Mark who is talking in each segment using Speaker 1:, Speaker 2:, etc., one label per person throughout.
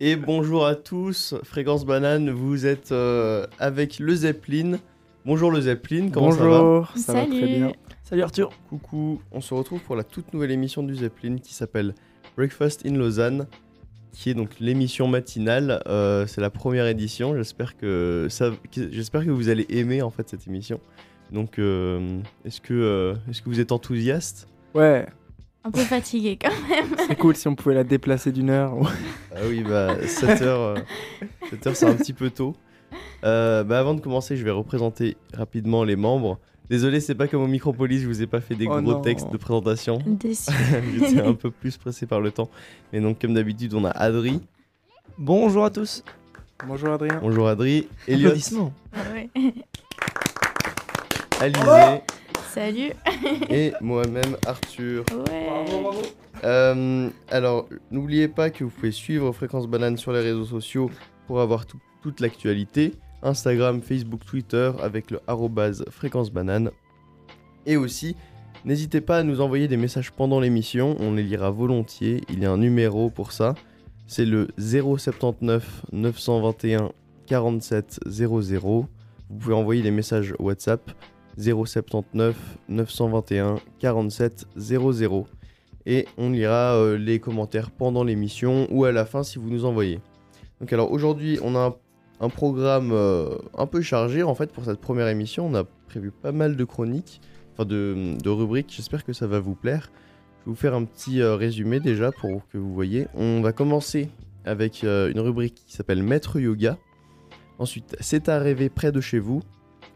Speaker 1: Et bonjour à tous, Fréquence Banane, vous êtes euh, avec le Zeppelin. Bonjour le Zeppelin, comment ça va
Speaker 2: Bonjour, ça va très
Speaker 3: Salut.
Speaker 2: bien. Salut Arthur.
Speaker 1: Coucou, on se retrouve pour la toute nouvelle émission du Zeppelin qui s'appelle Breakfast in Lausanne, qui est donc l'émission matinale. Euh, c'est la première édition. J'espère que ça, que- j'espère que vous allez aimer en fait cette émission. Donc, euh, est-ce que, euh, est-ce que vous êtes enthousiaste?
Speaker 2: Ouais,
Speaker 3: Un peu fatigué quand même.
Speaker 2: c'est cool si on pouvait la déplacer d'une heure.
Speaker 1: Ah oui, bah 7 heures, 7 heures c'est un petit peu tôt. Euh, bah, avant de commencer, je vais représenter rapidement les membres. Désolé, c'est pas comme au Micropolis, je vous ai pas fait des
Speaker 2: Oh
Speaker 1: gros
Speaker 2: non.
Speaker 1: textes de présentation.
Speaker 3: Déçu.
Speaker 1: J'étais un peu plus pressé par le temps. Mais donc, comme d'habitude, on a Adri.
Speaker 4: Bonjour à tous.
Speaker 2: Bonjour Adrien.
Speaker 1: Bonjour Adri. Elliot,
Speaker 4: Applaudissements.
Speaker 3: Ah ouais.
Speaker 1: Alizé
Speaker 3: Salut.
Speaker 1: et moi-même Arthur.
Speaker 3: Ouais.
Speaker 1: Euh, alors, n'oubliez pas que vous pouvez suivre Fréquence Banane sur les réseaux sociaux pour avoir tout- toute l'actualité. Instagram, Facebook, Twitter avec le arrobase Fréquence Banane. Et aussi, n'hésitez pas à nous envoyer des messages pendant l'émission, on les lira volontiers. Il y a un numéro pour ça. C'est le 079 921 47 00. Vous pouvez envoyer des messages WhatsApp 079 921 47 00 et on lira euh, les commentaires pendant l'émission ou à la fin si vous nous envoyez. Donc alors aujourd'hui on a un, programme euh, un peu chargé en fait pour cette première émission. On a prévu pas mal de chroniques, enfin de, rubriques. J'espère que ça va vous plaire. Je vais vous faire un petit euh, résumé déjà pour que vous voyez. On va commencer avec une rubrique qui s'appelle Maître Yoga. Ensuite, c'est à rêver près de chez vous.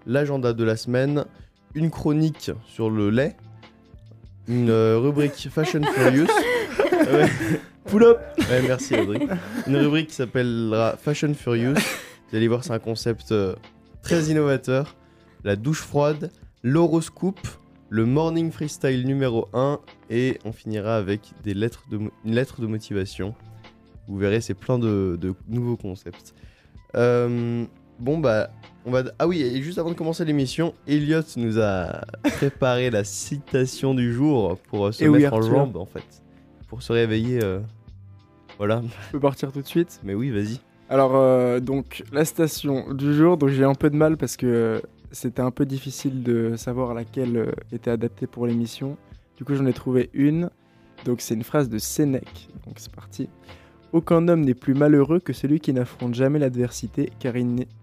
Speaker 1: L'agenda de la semaine. Une chronique sur le lait. Une euh, rubrique Fashion Furious. Ouais.
Speaker 4: Pull up.
Speaker 1: Ouais, merci Audrey. Une rubrique qui s'appellera Fashion Furious. Vous allez voir, c'est un concept euh, très innovateur. La douche froide, l'horoscope, le morning freestyle numéro 1 et on finira avec des lettres de une lettre de motivation. Vous verrez, c'est plein de, de nouveaux concepts. Euh, bon, bah, on va. Ah oui, et juste avant de commencer l'émission, Elliot nous a préparé la citation du jour pour euh, se
Speaker 2: Eh oui,
Speaker 1: mettre en jambe, en fait. Pour se réveiller. euh, Voilà.
Speaker 2: Je peux partir tout de suite.
Speaker 1: Mais oui, vas-y.
Speaker 2: Alors, euh, donc, la station du jour, donc j'ai un peu de mal parce que c'était un peu difficile de savoir laquelle était adaptée pour l'émission. Du coup, j'en ai trouvé une. Donc, c'est une phrase de Sénèque. Donc, c'est parti. Aucun homme n'est plus malheureux que celui qui n'affronte jamais l'adversité, car,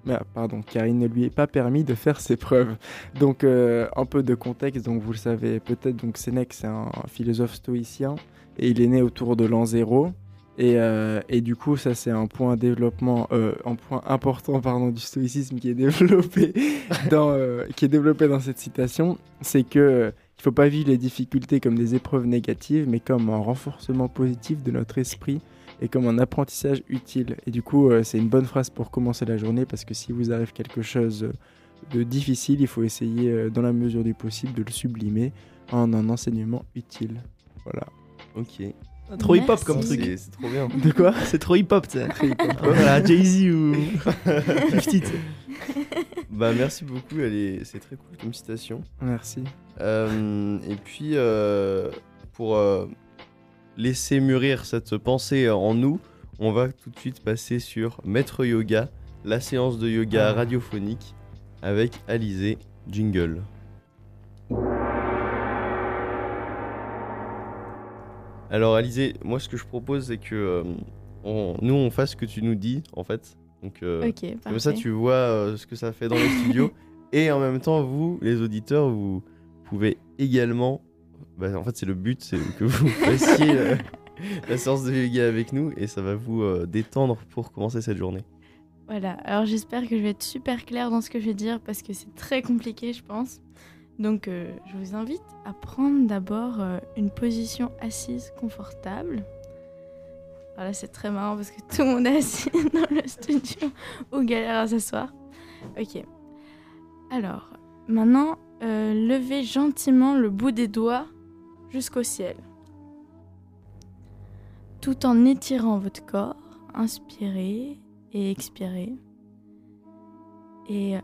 Speaker 2: ah, car il ne lui est pas permis de faire ses preuves. Donc, euh, un peu de contexte. Donc, vous le savez peut-être, donc Sénèque, c'est un philosophe stoïcien et il est né autour de l'an zéro. Et, euh, et du coup, ça c'est un point développement, euh, un point important pardon du stoïcisme qui est développé dans, euh, qui est développé dans cette citation, c'est que il faut pas vivre les difficultés comme des épreuves négatives, mais comme un renforcement positif de notre esprit et comme un apprentissage utile. Et du coup, euh, c'est une bonne phrase pour commencer la journée parce que si vous arrive quelque chose de difficile, il faut essayer, euh, dans la mesure du possible, de le sublimer en un enseignement utile. Voilà.
Speaker 1: Ok.
Speaker 4: Trop hip hop comme truc.
Speaker 1: C'est c'est trop bien.
Speaker 2: De quoi
Speaker 4: C'est trop hip hop, tu sais. voilà, Jay-Z ou 50. tu sais.
Speaker 1: Bah, merci beaucoup. Elle est... C'est très cool comme citation.
Speaker 2: Merci.
Speaker 1: Euh, et puis, euh, pour euh, laisser mûrir cette pensée en nous, on va tout de suite passer sur Maître Yoga, la séance de yoga
Speaker 2: Ah.
Speaker 1: radiophonique avec Alizé Jingle. Alors Alizé, moi ce que je propose c'est que euh, on- nous on fasse ce que tu nous dis en fait. Donc euh, comme ça tu vois euh, ce que ça fait dans le studio et en même temps vous les auditeurs vous pouvez également bah, en fait c'est le but c'est que vous fassiez euh, la séance de yoga avec nous et ça va vous euh, détendre pour commencer cette journée.
Speaker 3: Voilà, alors j'espère que je vais être super claire dans ce que je vais dire parce que c'est très compliqué, je pense. Donc euh, je vous invite à prendre d'abord une position assise confortable. Voilà, c'est très marrant parce que tout le monde est assis dans le studio ou galère à s'asseoir. Ok. Alors, maintenant, levez gentiment le bout des doigts jusqu'au ciel. Tout en étirant votre corps, inspirez et expirez. Et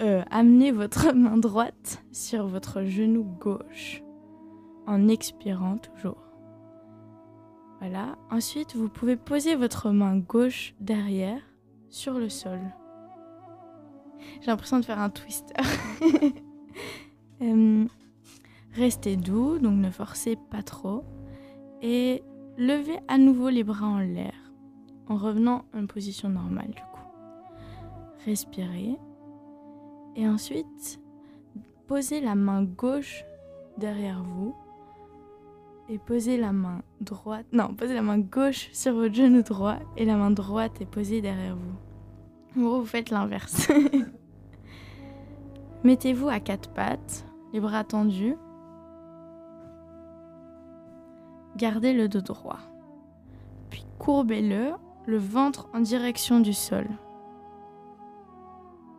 Speaker 3: euh, amenez votre main droite sur votre genou gauche en expirant toujours. Voilà. Ensuite, vous pouvez poser votre main gauche derrière sur le sol. J'ai l'impression de faire un twister. Euh, restez doux, donc ne forcez pas trop. Et levez à nouveau les bras en l'air en revenant en position normale du coup. Respirez. Et ensuite, posez la main gauche derrière vous et posez la main droite. Non, posez la main gauche sur votre genou droit et la main droite est posée derrière vous. En gros, vous faites l'inverse. Mettez-vous à quatre pattes, les bras tendus. Gardez le dos droit. Puis courbez-le, le ventre en direction du sol.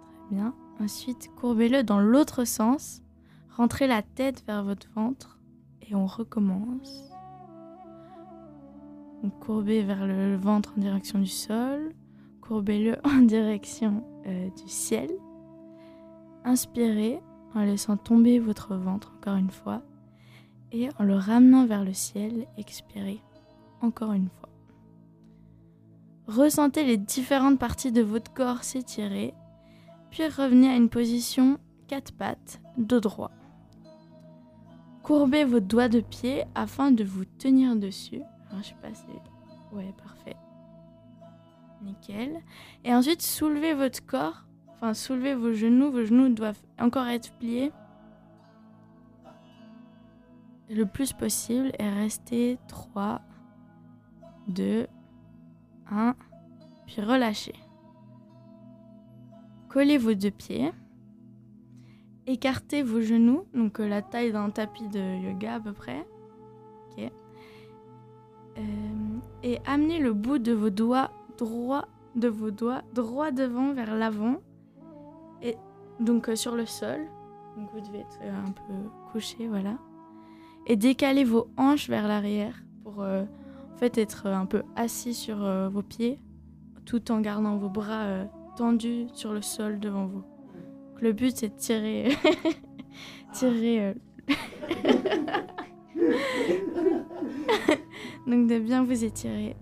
Speaker 3: Très bien. Ensuite, courbez-le dans l'autre sens. Rentrez la tête vers votre ventre et on recommence. Courbez vers le ventre en direction du sol. Courbez-le en direction euh, du ciel. Inspirez en laissant tomber votre ventre encore une fois et en le ramenant vers le ciel, expirez encore une fois. Ressentez les différentes parties de votre corps s'étirer, puis revenez à une position quatre pattes, dos droit. Courbez vos doigts de pied afin de vous tenir dessus. Alors, je sais pas si... Ouais, parfait. Nickel. Et ensuite, soulevez votre corps Enfin, soulevez vos genoux. Vos genoux doivent encore être pliés le plus possible et restez 3, 2, 1, puis relâchez. Collez vos deux pieds. Écartez vos genoux, donc euh, la taille d'un tapis de yoga à peu près. Euh, et amenez le bout de vos doigts droit de vos doigts droit devant vers l'avant et donc euh, sur le sol. Donc vous devez être un peu couché, voilà. Et décalez vos hanches vers l'arrière pour euh, en fait être un peu assis sur vos pieds tout en gardant vos bras tendus sur le sol devant vous. Le but c'est de tirer tirer donc de bien vous étirer.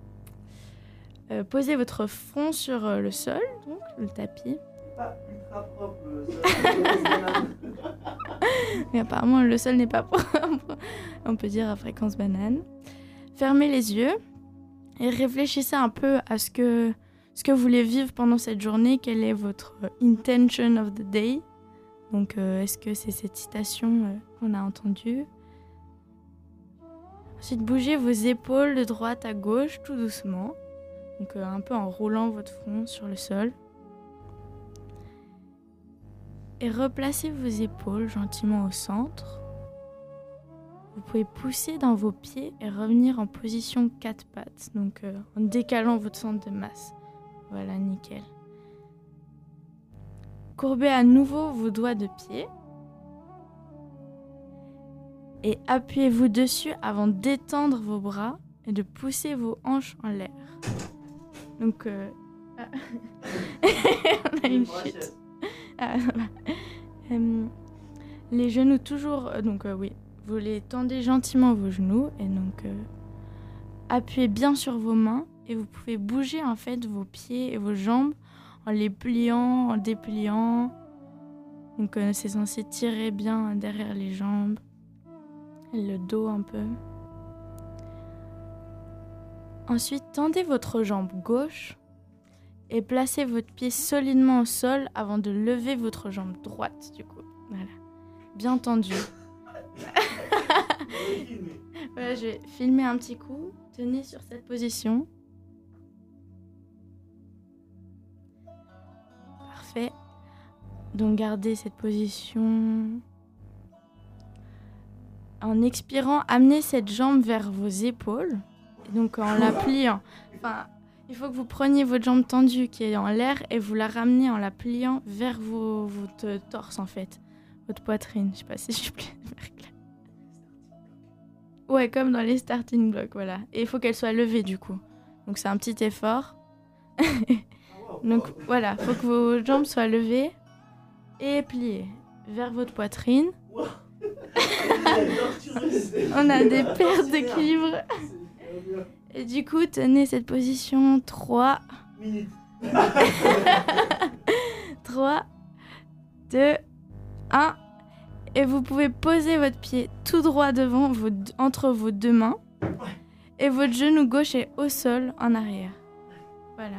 Speaker 3: posez votre front sur le sol, donc le tapis. Mais apparemment, le sol n'est pas propre. On peut dire à fréquence banane. Fermez les yeux et réfléchissez un peu à ce que, ce que vous voulez vivre pendant cette journée. Quelle est votre intention of the day? Donc, euh, est-ce que c'est cette citation euh, qu'on a entendue? Ensuite, bougez vos épaules de droite à gauche tout doucement. Donc, euh, un peu en roulant votre front sur le sol et replacez vos épaules gentiment au centre. Vous pouvez pousser dans vos pieds et revenir en position quatre pattes, donc euh, en décalant votre centre de masse. Voilà, nickel. Courbez à nouveau vos doigts de pied et appuyez-vous dessus avant d'étendre vos bras et de pousser vos hanches en l'air. Donc, euh, on a une chute. Ah, euh, les genoux toujours, euh, donc euh, oui, vous les tendez gentiment vos genoux et donc appuyez bien sur vos mains et vous pouvez bouger en fait vos pieds et vos jambes en les pliant, en dépliant. Donc c'est censé tirer bien derrière les jambes, le dos un peu. Ensuite, tendez votre jambe gauche et placez votre pied solidement au sol avant de lever votre jambe droite du coup. Voilà. Bien tendu. voilà, je vais filmer un petit coup. Tenez sur cette position. Parfait. Donc gardez cette position. En expirant, amenez cette jambe vers vos épaules. Et donc en la pliant. Enfin, il faut que vous preniez votre jambe tendue qui est en l'air et vous la ramenez en la pliant vers vos, votre torse en fait, votre poitrine. Je sais pas si je suis clair. Ouais, comme dans les starting blocks, voilà. Et il faut qu'elle soit levée du coup. Donc c'est un petit effort. Donc voilà, il faut que vos jambes soient levées et pliées vers votre poitrine. On a des pertes d'équilibre. Et du coup, tenez cette position 3. Minutes. 3, 2, 1. Et vous pouvez poser votre pied tout droit devant, vos, entre vos deux mains. Et votre genou gauche est au sol en arrière. Voilà.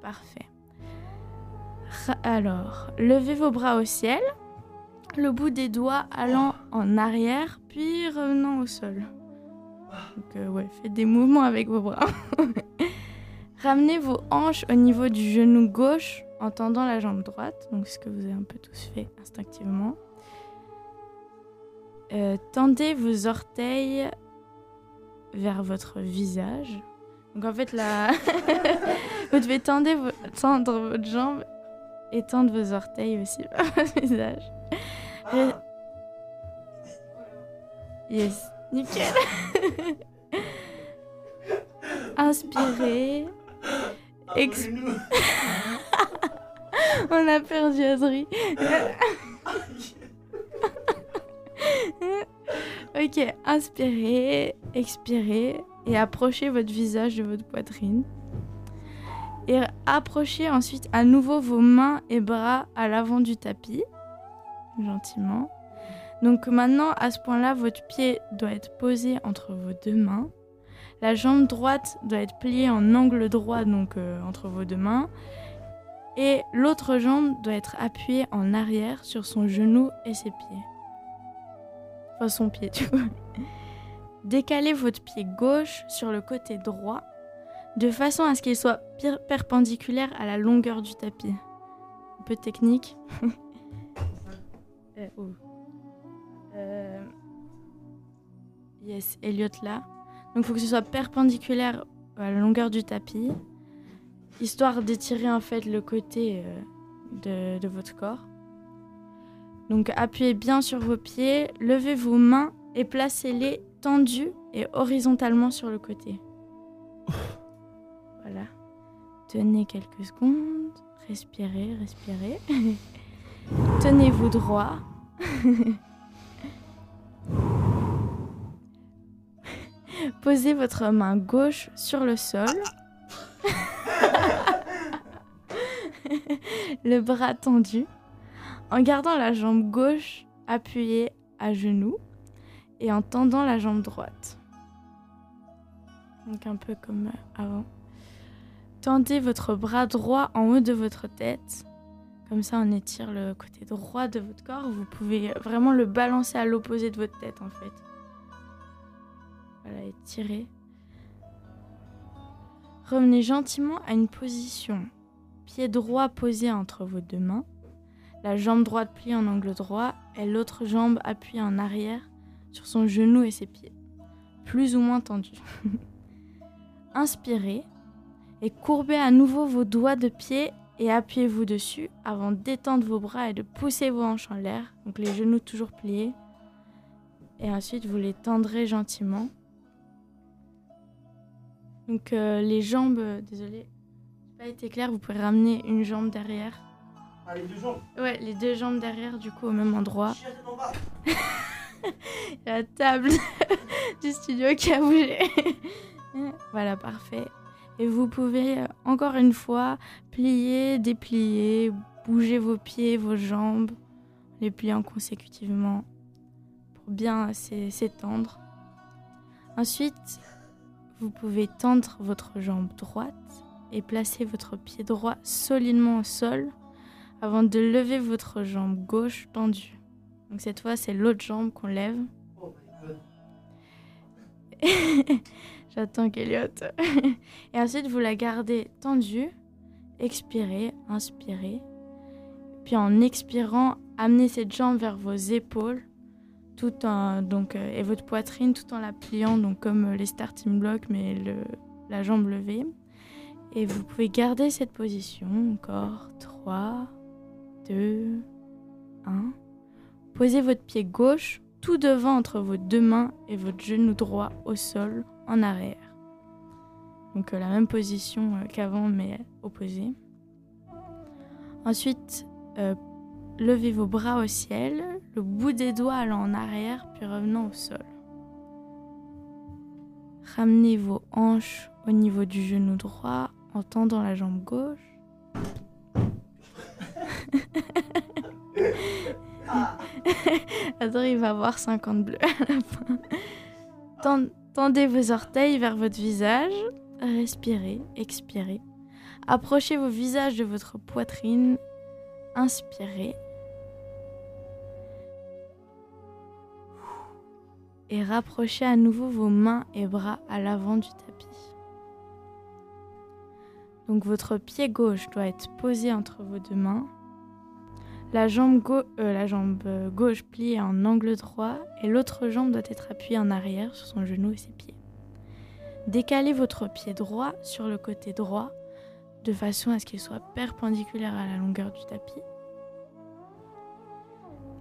Speaker 3: Parfait. Alors, levez vos bras au ciel, le bout des doigts allant en arrière, puis revenant au sol. Donc, euh, ouais, faites des mouvements avec vos bras. Ramenez vos hanches au niveau du genou gauche en tendant la jambe droite, donc ce que vous avez un peu tous fait instinctivement. Euh, tendez vos orteils vers votre visage. Donc en fait là, vous devez tendre, tendre votre jambe et tendre vos orteils aussi vers votre visage. Yes, nickel. Inspirez. On a perdu Adri. ok, inspirez, expirez et approchez votre visage de votre poitrine. Et approchez ensuite à nouveau vos mains et bras à l'avant du tapis, gentiment. Donc maintenant, à ce point-là, votre pied doit être posé entre vos deux mains. La jambe droite doit être pliée en angle droit, donc euh, entre vos deux mains. Et l'autre jambe doit être appuyée en arrière sur son genou et ses pieds. Enfin, son pied, tu vois. Décalez votre pied gauche sur le côté droit, de façon à ce qu'il soit perpendiculaire à la longueur du tapis. Un peu technique. Euh, oh. Euh, yes, Elliot là. Donc il faut que ce soit perpendiculaire à la longueur du tapis, histoire d'étirer en fait le côté euh, de, de, votre corps. Donc appuyez bien sur vos pieds, levez vos mains et placez-les tendues et horizontalement sur le côté. Voilà. Tenez quelques secondes, respirez, respirez. Tenez-vous droit. Posez votre main gauche sur le sol. le bras tendu. En gardant la jambe gauche appuyée à genoux et en tendant la jambe droite. Donc un peu comme avant. Tendez votre bras droit en haut de votre tête. Comme ça, on étire le côté droit de votre corps. Vous pouvez vraiment le balancer à l'opposé de votre tête en fait. Voilà, étirez. Revenez gentiment à une position. Pied droit posé entre vos deux mains. La jambe droite pliée en angle droit et l'autre jambe appuyée en arrière sur son genou et ses pieds. Plus ou moins tendu. Inspirez et courbez à nouveau vos doigts de pied et appuyez-vous dessus avant d'étendre vos bras et de pousser vos hanches en l'air. Donc les genoux toujours pliés. Et ensuite vous les tendrez gentiment donc euh, les jambes, euh, désolé, pas été clair, vous pouvez ramener une jambe derrière.
Speaker 4: Ah, les deux jambes
Speaker 3: Ouais, les deux jambes derrière, du coup, au même endroit. La table du studio qui a bougé. voilà, parfait. Et vous pouvez euh, encore une fois plier, déplier, bouger vos pieds, vos jambes, les pliant consécutivement pour bien s'étendre. Ensuite, vous pouvez tendre votre jambe droite et placer votre pied droit solidement au sol avant de lever votre jambe gauche tendue. Donc cette fois, c'est l'autre jambe qu'on lève. J'attends qu'Eliot. et ensuite, vous la gardez tendue. Expirez, inspirez. Puis en expirant, amenez cette jambe vers vos épaules donc, euh, et votre poitrine tout en la pliant, donc comme euh, les starting blocks, mais la jambe levée. Et vous pouvez garder cette position encore. 3, 2, 1. Posez votre pied gauche tout devant entre vos deux mains et votre genou droit au sol en arrière. Donc euh, la même position qu'avant mais opposée. Ensuite, Levez vos bras au ciel, le bout des doigts allant en arrière puis revenant au sol. Ramenez vos hanches au niveau du genou droit en tendant la jambe gauche. Attends, il va avoir 50 bleus à la fin. Tendez vos orteils vers votre visage. Respirez, expirez. Approchez vos visages de votre poitrine. Inspirez. Et rapprochez à nouveau vos mains et bras à l'avant du tapis. Donc votre pied gauche doit être posé entre vos deux mains. La jambe, euh, euh, gauche pliée en angle droit et l'autre jambe doit être appuyée en arrière sur son genou et ses pieds. Décalez votre pied droit sur le côté droit de façon à ce qu'il soit perpendiculaire à la longueur du tapis.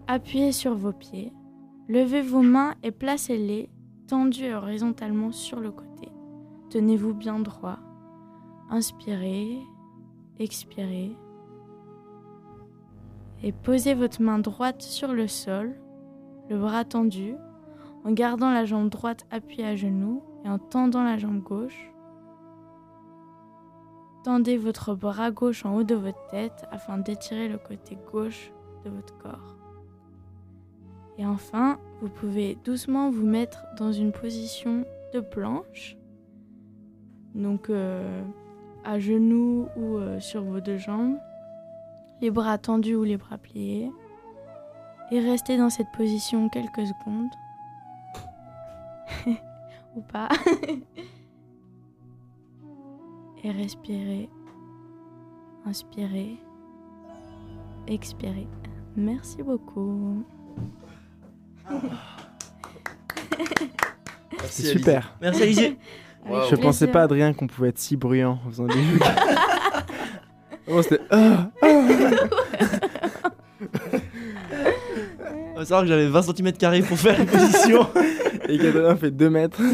Speaker 3: Appuyez sur vos pieds. Levez vos mains et placez-les tendues horizontalement sur le côté. Tenez-vous bien droit. Inspirez, expirez. Et posez votre main droite sur le sol, le bras tendu, en gardant la jambe droite appuyée à genoux et en tendant la jambe gauche. Tendez votre bras gauche en haut de votre tête afin d'étirer le côté gauche de votre corps. Et enfin, vous pouvez doucement vous mettre dans une position de planche. Donc euh, à genoux ou euh, sur vos deux jambes. Les bras tendus ou les bras pliés. Et restez dans cette position quelques secondes. ou pas. Et respirez. Inspirez. Expirez. Merci beaucoup.
Speaker 1: Merci,
Speaker 2: C'est
Speaker 1: Alizé.
Speaker 2: super.
Speaker 4: Merci Alizé.
Speaker 1: Waouh.
Speaker 2: Je pensais pas, Adrien, qu'on pouvait être si bruyant en faisant des jeux. oh, c'était. Ah.
Speaker 4: Faut savoir que j'avais 20 cm pour faire une position.
Speaker 2: Et Adrien fait 2 mètres.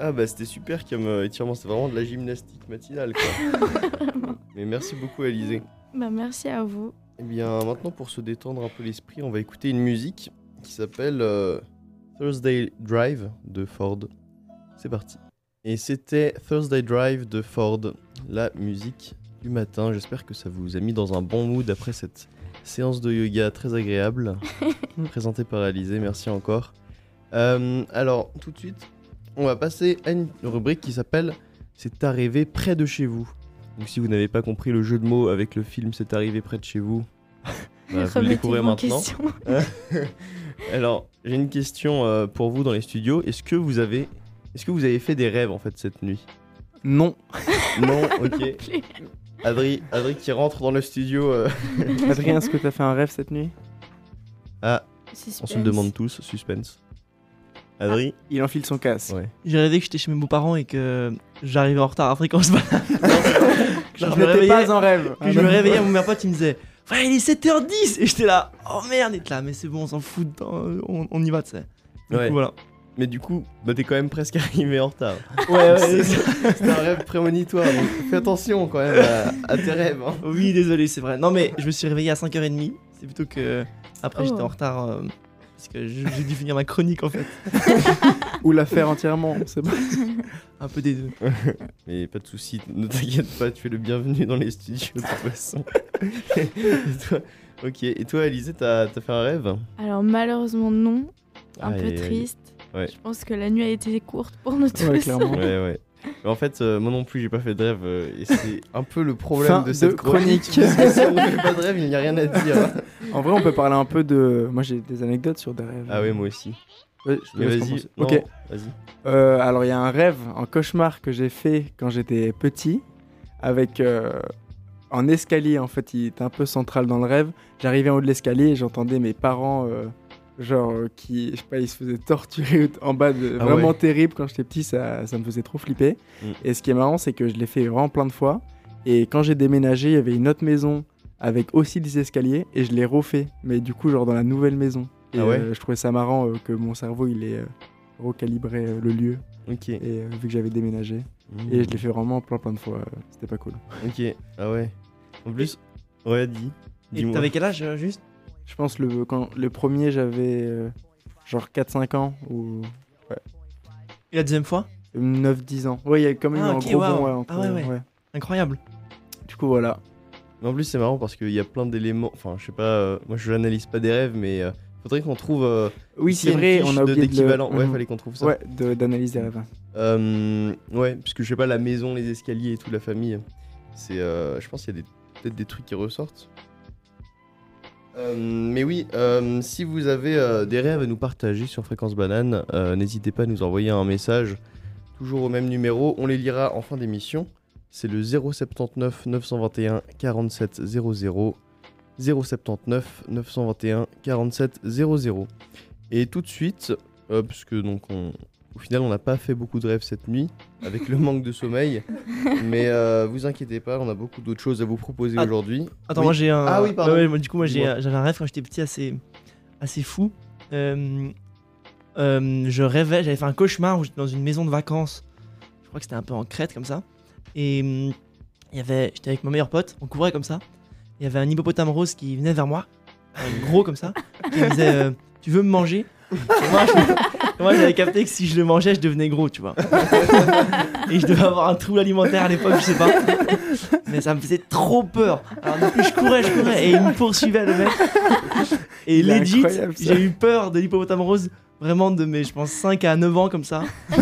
Speaker 1: Ah bah c'était super comme euh, étirement, c'était vraiment de la gymnastique matinale quoi. Mais merci beaucoup Alizé.
Speaker 3: Bah, merci à vous.
Speaker 1: Eh bien maintenant pour se détendre un peu l'esprit, on va écouter une musique qui s'appelle euh, Thursday Drive de Ford. C'est parti. Et c'était Thursday Drive de Ford, la musique du matin. J'espère que ça vous a mis dans un bon mood après cette séance de yoga très agréable présentée par Alizé. Merci encore. Euh, alors tout de suite, on va passer à une rubrique qui s'appelle C'est arrivé près de chez vous. Donc si vous n'avez pas compris le jeu de mots avec le film C'est arrivé près de chez vous, bah, vous le découvrez
Speaker 3: en
Speaker 1: maintenant.
Speaker 3: question.
Speaker 1: Alors, j'ai une question euh, pour vous dans les studios. Est-ce que vous avez est-ce que vous avez fait des rêves en fait cette nuit?
Speaker 2: Non.
Speaker 1: Non, OK. Adri, Adri qui rentre dans le studio. euh,
Speaker 2: Adrien, est-ce que t'as fait un rêve cette nuit?
Speaker 1: Ah, on se le demande tous, suspense. Adri?
Speaker 2: Il enfile son casque.
Speaker 1: Ouais.
Speaker 4: J'ai rêvé que j'étais chez mes beaux-parents et que j'arrivais en retard à fréquence.
Speaker 2: Je
Speaker 4: je me
Speaker 2: n'étais
Speaker 4: réveillais,
Speaker 2: pas un rêve.
Speaker 4: que je me réveillais, mon meilleur pote il me disait Ouais, il est 7h10 Et j'étais là, oh merde, il est là, mais c'est bon, on s'en fout, on, on y va, tu sais.
Speaker 1: Ouais.
Speaker 4: coup, voilà.
Speaker 1: Mais du coup, bah, t'es quand même presque arrivé en retard.
Speaker 4: Ouais,
Speaker 1: C'est- C'était un rêve prémonitoire, donc fais attention quand même à, à tes rêves. hein.
Speaker 4: Oui, désolé, c'est vrai. Non, mais je me suis réveillé à 5h30. C'est plutôt que. Après, j'étais
Speaker 3: Oh.
Speaker 4: en retard. euh, parce que j'ai dû finir ma chronique en fait.
Speaker 2: Ou la faire entièrement. C'est bon.
Speaker 4: Un peu des deux.
Speaker 1: Mais pas de soucis, ne t'inquiète pas, tu es le bienvenu dans les studios de toute façon. Et toi- ok, et toi Alizé, t'as as fait un rêve?
Speaker 3: Alors malheureusement non, un peu triste.
Speaker 1: Ouais.
Speaker 3: Je pense que la nuit a été courte pour nous tous.
Speaker 2: Ouais, clairement.
Speaker 1: Ouais, ouais. Mais en fait, euh, moi non plus, j'ai pas fait de rêve. euh, et c'est un peu le problème
Speaker 2: Fin
Speaker 1: de cette
Speaker 2: de chronique.
Speaker 1: Parce que si on ne fait pas de rêve, il n'y a rien à dire.
Speaker 2: En vrai, on peut parler un peu de. Moi, j'ai des anecdotes sur des rêves.
Speaker 1: Ah ouais, moi aussi.
Speaker 2: Ouais, je te
Speaker 1: Mais
Speaker 2: laisse
Speaker 1: vas-y.
Speaker 2: Ok.
Speaker 1: Vas-y.
Speaker 2: Euh, alors, il y a un rêve, un cauchemar que j'ai fait quand j'étais petit, avec euh, en escalier. En fait, il était un peu central dans le rêve. J'arrivais en haut de l'escalier et j'entendais mes parents, euh, genre, euh, qui, je sais pas, ils se faisaient torturer en bas, de,
Speaker 1: Ah
Speaker 2: vraiment
Speaker 1: ouais.
Speaker 2: terrible. Quand j'étais petit, ça, ça me faisait trop flipper.
Speaker 1: Mm.
Speaker 2: Et ce qui est marrant, c'est que je l'ai fait vraiment plein de fois. Et quand j'ai déménagé, il y avait une autre maison avec aussi des escaliers et je l'ai refait, mais du coup, genre dans la nouvelle maison. Et
Speaker 1: Ah ouais
Speaker 2: euh, je trouvais ça marrant euh, que mon cerveau il ait euh, recalibré euh, le lieu
Speaker 1: Ok.
Speaker 2: et euh, vu que j'avais déménagé
Speaker 1: Mmh.
Speaker 2: et je l'ai fait vraiment plein plein de fois euh, c'était pas cool
Speaker 1: Ok. Ah ouais. En plus, ouais, dis.
Speaker 4: Et t'avais quel âge juste?
Speaker 2: Je pense le quand le premier j'avais euh, genre 4 5 ans ou
Speaker 4: Et la deuxième fois?
Speaker 2: 9-10 ans. Ouais, il y a quand même
Speaker 4: Ah,
Speaker 2: un
Speaker 4: ok,
Speaker 2: gros ouais,
Speaker 4: Ah ouais, ouais. Incroyable.
Speaker 2: Du coup, voilà.
Speaker 1: Mais en plus, c'est marrant parce qu'il y a plein d'éléments. Enfin, je sais pas, euh, moi je n'analyse pas des rêves, mais euh, faudrait qu'on trouve. euh,
Speaker 2: Oui, c'est vrai, on a oublié de le-
Speaker 1: d'équivalent. Ouais,
Speaker 2: Mhm.
Speaker 1: fallait qu'on trouve ça.
Speaker 2: Ouais, de- d'analyse des rêves.
Speaker 1: Euh, ouais, parce que je sais pas, la maison, les escaliers et tout, la famille, c'est. euh, je pense qu'il y a des- peut-être des trucs qui ressortent. Euh, mais oui, euh, si vous avez euh, des rêves à nous partager sur Fréquence Banane, n'hésitez pas à nous envoyer un message, toujours au même numéro. On les lira en fin d'émission. C'est le 079 921 47 00. 079 921 47 00. Et tout de suite, puisque donc on, au final on n'a pas fait beaucoup de rêves cette nuit, avec le manque de sommeil, mais euh, vous inquiétez pas, on a beaucoup d'autres choses à vous proposer
Speaker 4: Ah,
Speaker 1: aujourd'hui.
Speaker 4: Attends,
Speaker 1: Oui.
Speaker 4: moi j'ai un.
Speaker 1: Ah oui, pardon.
Speaker 4: Ouais, ouais, moi, du coup, moi j'ai- j'avais un rêve quand j'étais petit assez, assez fou. Euh, euh, je rêvais, j'avais fait un cauchemar où j'étais dans une maison de vacances. Je crois que c'était un peu en Crète comme ça. Et il y avait, j'étais avec mon meilleur pote, on courait comme ça. Il y avait un hippopotame rose qui venait vers moi, gros comme ça, qui me disait Tu veux me manger? Et Moi, je- moi, j'avais capté que si je le mangeais, je devenais gros, tu vois. Et je devais avoir un trouble alimentaire à l'époque, je sais pas. Mais ça me faisait trop peur. Alors du coup, je courais, je courais et il me poursuivait le mec. Et
Speaker 2: Il
Speaker 4: legit, j'ai eu peur de l'hippopotame rose vraiment de mes, je pense, 5 à 9 ans comme ça.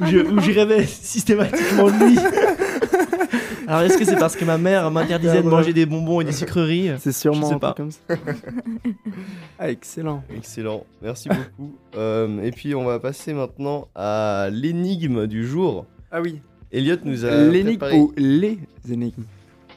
Speaker 4: je, où je rêvais systématiquement de lui. Alors est-ce que c'est parce que ma mère m'interdisait de manger des bonbons et des sucreries?
Speaker 2: C'est sûrement
Speaker 4: Je sais
Speaker 2: un
Speaker 4: pas.
Speaker 2: comme ça. ah, excellent.
Speaker 1: Excellent, merci beaucoup. Euh, et puis on va passer maintenant à l'énigme du jour.
Speaker 2: Ah oui.
Speaker 1: Elliot nous a
Speaker 2: L'énigme
Speaker 1: préparé...
Speaker 2: ou les énigmes?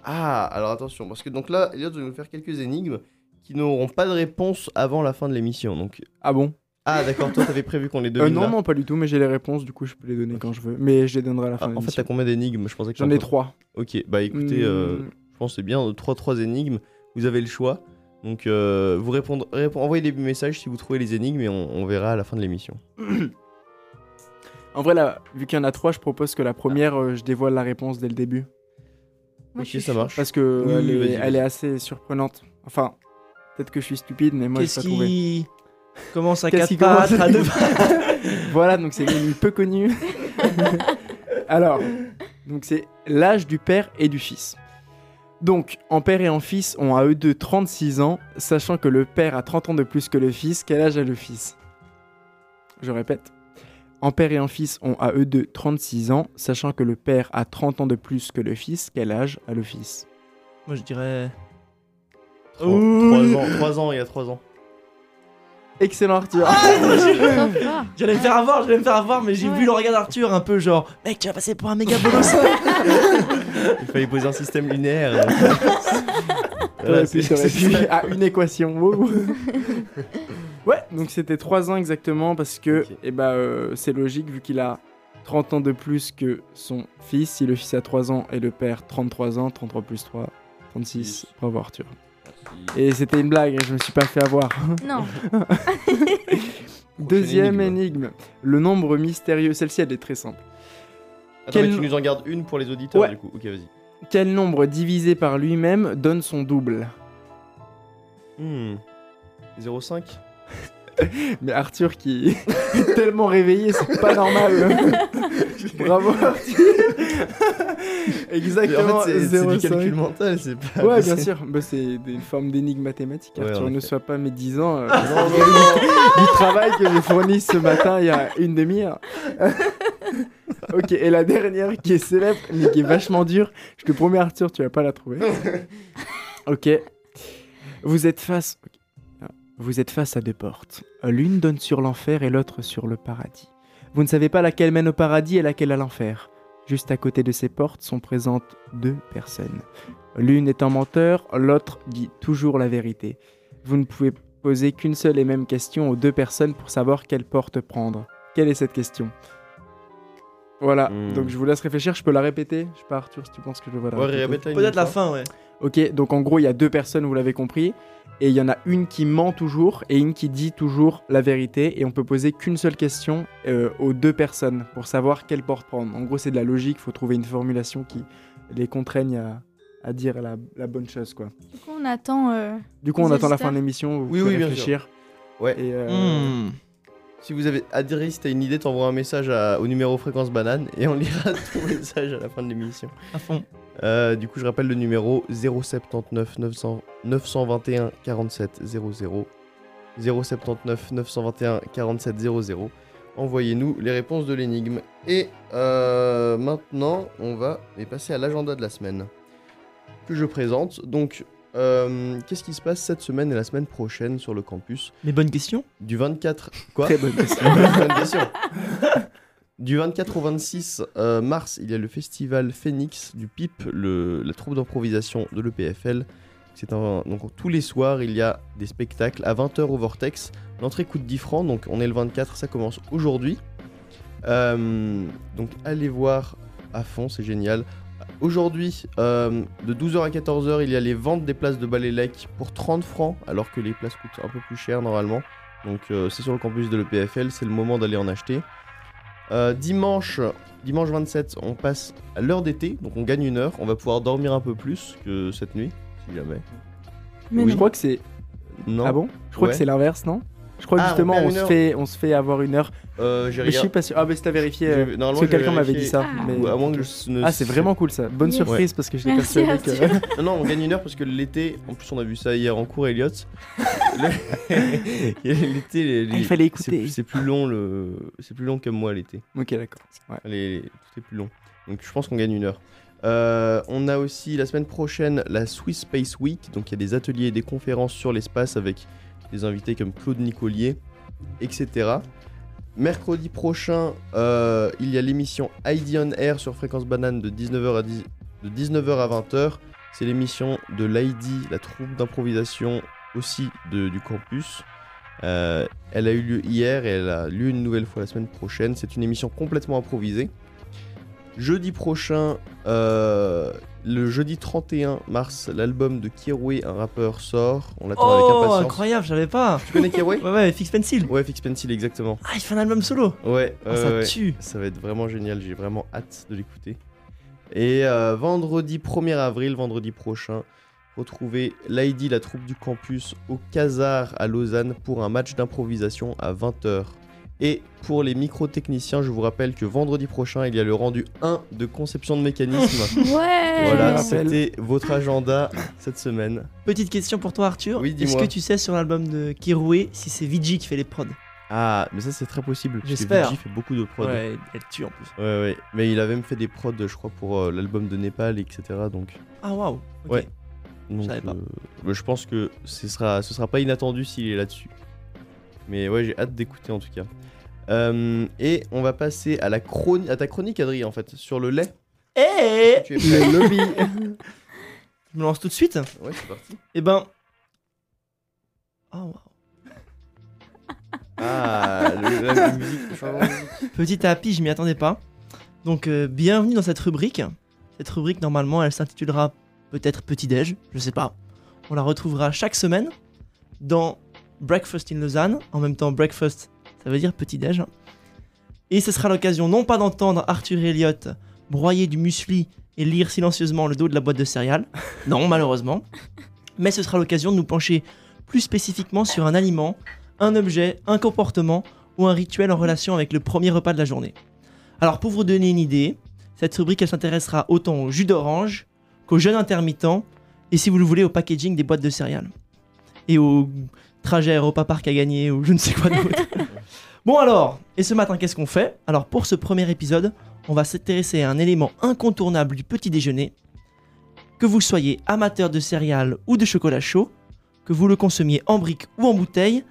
Speaker 1: Ah, alors attention, parce que donc là, Elliot va nous faire quelques énigmes qui n'auront pas de réponse avant la fin de l'émission. Donc
Speaker 2: Ah bon?
Speaker 1: Ah d'accord, toi t'avais prévu qu'on les
Speaker 2: Euh,
Speaker 1: devine
Speaker 2: Non,
Speaker 1: là.
Speaker 2: non, pas du tout, mais j'ai les réponses, du coup je peux les donner quand je veux. Mais je les donnerai à la
Speaker 1: Ah,
Speaker 2: fin de
Speaker 1: en fait, t'as combien d'énigmes Je pensais que
Speaker 2: J'en ai trois.
Speaker 1: Ok, bah écoutez, euh,
Speaker 2: Hmm,
Speaker 1: je pense que c'est bien, 3-3 énigmes, vous avez le choix. Donc euh, vous répondre, répond- envoyez des messages si vous trouvez les énigmes et on, on verra à la fin de l'émission.
Speaker 2: En vrai, là, vu qu'il y en a trois, je propose que la première, euh, je dévoile la réponse dès le début.
Speaker 3: Moi,
Speaker 1: ok, ça
Speaker 3: chaud.
Speaker 1: marche.
Speaker 2: Parce que
Speaker 1: Oui,
Speaker 2: elle, est, elle assez surprenante. Enfin, peut-être que je suis stupide, mais moi, je pas trouvé.
Speaker 4: Commence à quatre pattes, à deux
Speaker 2: Voilà, donc c'est une peu connue. Alors, donc c'est l'âge du père et du fils. Donc, en père et en fils ont à eux deux 36 ans, sachant que le père a 30 ans de plus que le fils. Quel âge a le fils? Je répète. En père et en fils ont à eux deux 36 ans, sachant que le père a 30 ans de plus que le fils. Quel âge a le fils?
Speaker 4: Moi je dirais.
Speaker 1: 3,
Speaker 4: Ouh.
Speaker 1: ans, 3 ans, il y a 3 ans.
Speaker 2: Excellent Arthur
Speaker 3: fort.
Speaker 4: J'allais me faire avoir, j'allais me faire avoir, mais j'ai
Speaker 3: Ouais.
Speaker 4: vu le regard d'Arthur un peu genre, mec, tu vas passer pour un méga bolos.
Speaker 1: Il fallait poser un système lunaire.
Speaker 2: Ouais,
Speaker 1: Voilà,
Speaker 2: puis
Speaker 1: c'est- c'est
Speaker 2: à une équation. Wow. ouais, donc c'était 3 ans exactement parce que eh ben, euh, c'est logique vu qu'il a 30 ans de plus que son fils. Si le fils a 3 ans et le père 33 ans, 33 plus 3, 36.
Speaker 1: Six.
Speaker 2: Bravo Arthur. Et c'était une blague, je me suis pas fait avoir.
Speaker 3: Non.
Speaker 2: Deuxième
Speaker 1: énigme.
Speaker 2: énigme. Le nombre mystérieux, celle-ci elle est très simple.
Speaker 1: Attends, mais tu nous en gardes une pour les auditeurs
Speaker 2: Ouais.
Speaker 1: du coup. Ok, vas-y.
Speaker 2: Quel nombre divisé par lui-même donne son double
Speaker 1: Hmm. 0,5
Speaker 2: Mais Arthur qui est tellement réveillé, c'est pas normal. Bravo Arthur. Exactement.
Speaker 1: En fait, c'est- du
Speaker 2: 0,5.
Speaker 1: calcul mental, c'est pas.
Speaker 2: Ouais, bien sûr. Bah, c'est une forme d'énigme mathématique.
Speaker 1: Ouais,
Speaker 2: Arthur, ne sois pas médisant. euh, du, du travail que j'ai fourni ce matin il y a une demi-heure. ok, et la dernière qui est célèbre, mais qui est vachement dure. Je te promets, Arthur, tu vas pas la trouver. ok. Vous êtes face. Vous êtes face à deux portes. L'une donne sur l'enfer et l'autre sur le paradis. Vous ne savez pas laquelle mène au paradis et laquelle à l'enfer. Juste à côté de ces portes sont présentes deux personnes. L'une est un menteur, l'autre dit toujours la vérité. Vous ne pouvez poser qu'une seule et même question aux deux personnes pour savoir quelle porte prendre. Quelle est cette question? Voilà,
Speaker 1: Hmm.
Speaker 2: donc je vous laisse réfléchir, je peux la répéter Je sais pas Arthur si tu penses que je vais la
Speaker 1: Ouais,
Speaker 2: répéter.
Speaker 4: Peut-être la fin, ouais.
Speaker 2: Ok, donc en gros il y a deux personnes, vous l'avez compris, et il y en a une qui ment toujours et une qui dit toujours la vérité, et on peut poser qu'une seule question euh, aux deux personnes pour savoir quelle porte prendre. En gros c'est de la logique, faut trouver une formulation qui les contraigne à, à dire la, la bonne chose quoi.
Speaker 3: Du coup, on attend. euh,
Speaker 2: Du coup on attend la fin de l'émission, vous
Speaker 1: Oui,
Speaker 2: pouvez
Speaker 1: oui, bien
Speaker 2: réfléchir.
Speaker 1: Ouais.
Speaker 2: Et, euh,
Speaker 4: Hmm.
Speaker 1: Si vous avez adhéré, si t'as une idée, t'envoies un message à- au numéro fréquence banane et on lira ton message à la fin de l'émission.
Speaker 4: À fond.
Speaker 1: Euh, du coup, je rappelle le numéro 079 900 921 47 00. 079 921 47 00. Envoyez-nous les réponses de l'énigme. Et euh, maintenant, on va passer à l'agenda de la semaine que je présente. Donc, euh, qu'est-ce qui se passe cette semaine et la semaine prochaine sur le campus
Speaker 4: Mais bonne question.
Speaker 1: Du 24. Quoi
Speaker 2: Très bonne question.
Speaker 1: Bonne question. Du 24 au 26 euh, mars, il y a le festival Phoenix du PIP, le- la troupe d'improvisation de l'EPFL. C'est un, donc tous les soirs, il y a des spectacles à 20h au Vortex. L'entrée coûte 10 francs, donc on est le 24, ça commence aujourd'hui. Euh, donc allez voir à fond, c'est génial. Aujourd'hui, euh, de 12h à 14h, il y a les ventes des places de Balélec pour 30 francs, alors que les places coûtent un peu plus cher normalement. Donc euh, c'est sur le campus de l'EPFL, c'est le moment d'aller en acheter. Euh, dimanche, dimanche 27, on passe à l'heure d'été, donc on gagne une heure. On va pouvoir dormir un peu plus que cette nuit, si jamais.
Speaker 3: Mais
Speaker 1: Oui.
Speaker 2: Je crois que c'est.
Speaker 1: Non.
Speaker 2: Ah bon? Je crois
Speaker 1: Ouais.
Speaker 2: que c'est l'inverse, non? Je crois
Speaker 1: Ah,
Speaker 2: justement, on, se fait, on se fait avoir une heure.
Speaker 1: Euh, j'ai
Speaker 2: Mais je suis pas sûr. Ah, mais c'est à vérifier. euh, Parce que quelqu'un m'avait dit ça.
Speaker 3: Ah.
Speaker 2: mais...
Speaker 1: Ou à moins que je ne
Speaker 2: Ah, c'est vraiment cool ça. Bonne
Speaker 3: Yes.
Speaker 2: surprise parce que
Speaker 3: Merci,
Speaker 2: persuadé que.
Speaker 3: Arthur.
Speaker 1: Non, non, on gagne une heure parce que l'été, en plus on a vu ça hier en cours, Elliot. L'été, les-
Speaker 2: Il fallait
Speaker 1: c'est-
Speaker 2: écouter.
Speaker 1: C'est plus long le, c'est plus long que moi l'été.
Speaker 2: ok, d'accord. Ouais.
Speaker 1: Les- tout est plus long. Donc je pense qu'on gagne une heure. Euh, on a aussi la semaine prochaine la Swiss Space Week. Donc il y a des ateliers et des conférences sur l'espace avec des invités comme Claude Nicolier, etc. Mercredi prochain, euh, il y a l'émission ID on Air sur Fréquence Banane de 19h à, 10 de 19h à 20h. C'est l'émission de l'ID, la troupe d'improvisation aussi du campus. Euh, elle a eu lieu hier et elle a lieu une nouvelle fois la semaine prochaine. C'est une émission complètement improvisée. Jeudi prochain, euh, le jeudi 31 mars, l'album de Kiroué, un rappeur, sort. On l'attend avec
Speaker 4: Oh,
Speaker 1: impatience.
Speaker 4: incroyable, je savais pas.
Speaker 1: Tu connais Kiroué?
Speaker 4: Ouais, ouais, Fix Pencil.
Speaker 1: Ouais, Fix Pencil, exactement.
Speaker 4: Ah, il fait un album solo.
Speaker 1: Ouais,
Speaker 4: Ah,
Speaker 1: ouais,
Speaker 4: ça
Speaker 1: ouais.
Speaker 4: tue.
Speaker 1: Ça va être vraiment génial, j'ai vraiment hâte de l'écouter. Et euh, vendredi 1er avril, vendredi prochain, retrouvez l'ID, la troupe du campus, au Casar à Lausanne pour un match d'improvisation à 20h. Et pour les micro-techniciens, je vous rappelle que vendredi prochain, il y a le rendu 1 de conception de mécanisme.
Speaker 3: Ouais
Speaker 1: voilà, c'était votre agenda cette semaine.
Speaker 4: Petite question pour toi, Arthur.
Speaker 1: Oui,
Speaker 4: Est-ce que tu sais sur l'album de Kiroué si c'est VG qui fait les prods?
Speaker 1: Ah, mais ça c'est très possible. parce que
Speaker 4: J'espère.
Speaker 1: VG fait beaucoup de prods.
Speaker 4: Ouais, elle tue en plus.
Speaker 1: Ouais, ouais. Mais il a même fait des prods, je crois, pour euh, l'album de Népal, etc. Donc,
Speaker 4: Ah, waouh.
Speaker 1: Ouais. donc,
Speaker 4: savais pas.
Speaker 1: euh, bah, je pense que ce sera, ce sera pas inattendu s'il est là-dessus. Mais ouais, j'ai hâte d'écouter en tout cas. Euh, et on va passer à, la chroni- à ta chronique, Adrien, en fait, sur le lait.
Speaker 4: Eh
Speaker 1: Tu es prêt
Speaker 2: lobby.
Speaker 4: Je me lance tout de suite.
Speaker 1: Ouais, c'est parti.
Speaker 4: Eh ben. Oh, waouh.
Speaker 1: Ah, le- la, musique.
Speaker 4: Petit tapis, je m'y attendais pas. Donc, euh, bienvenue dans cette rubrique. Cette rubrique, normalement, elle s'intitulera peut-être Petit Déj, je sais pas. On la retrouvera chaque semaine dans Breakfast in Lausanne. En même temps, breakfast, ça veut dire petit déj. Et ce sera l'occasion non pas d'entendre Arthur et Elliot broyer du muesli et lire silencieusement le dos de la boîte de céréales. Non, malheureusement. Mais ce sera l'occasion de nous pencher plus spécifiquement sur un aliment, un objet, un comportement ou un rituel en relation avec le premier repas de la journée. Alors pour vous donner une idée, cette rubrique elle s'intéressera autant au jus d'orange qu'au jeûne intermittent et si vous le voulez au packaging des boîtes de céréales. Et au trajet Europa Park à gagner ou je ne sais quoi d'autre. bon alors, et ce matin qu'est-ce qu'on fait? Alors pour ce premier épisode, on va s'intéresser à un élément incontournable du petit déjeuner. Que vous soyez amateur de céréales ou de chocolat chaud, que vous le consommiez en brique ou en bouteille,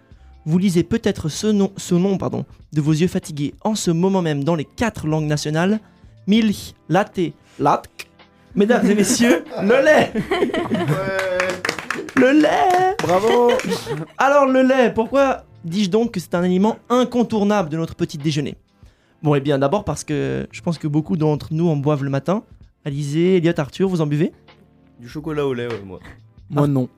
Speaker 4: vous lisez peut-être ce nom, ce nom pardon, de vos yeux fatigués en ce moment même dans les quatre langues nationales. Milk, latte, latk. Mesdames et messieurs, le lait Le lait
Speaker 2: Bravo.
Speaker 4: Alors le lait, pourquoi dis-je donc que c'est un aliment incontournable de notre petit déjeuner Bon, et bien d'abord parce que je pense que beaucoup d'entre nous en boivent le matin. Alizé, Elliot, Arthur, vous en buvez?
Speaker 1: Du chocolat au lait, ouais, moi.
Speaker 2: Moi non.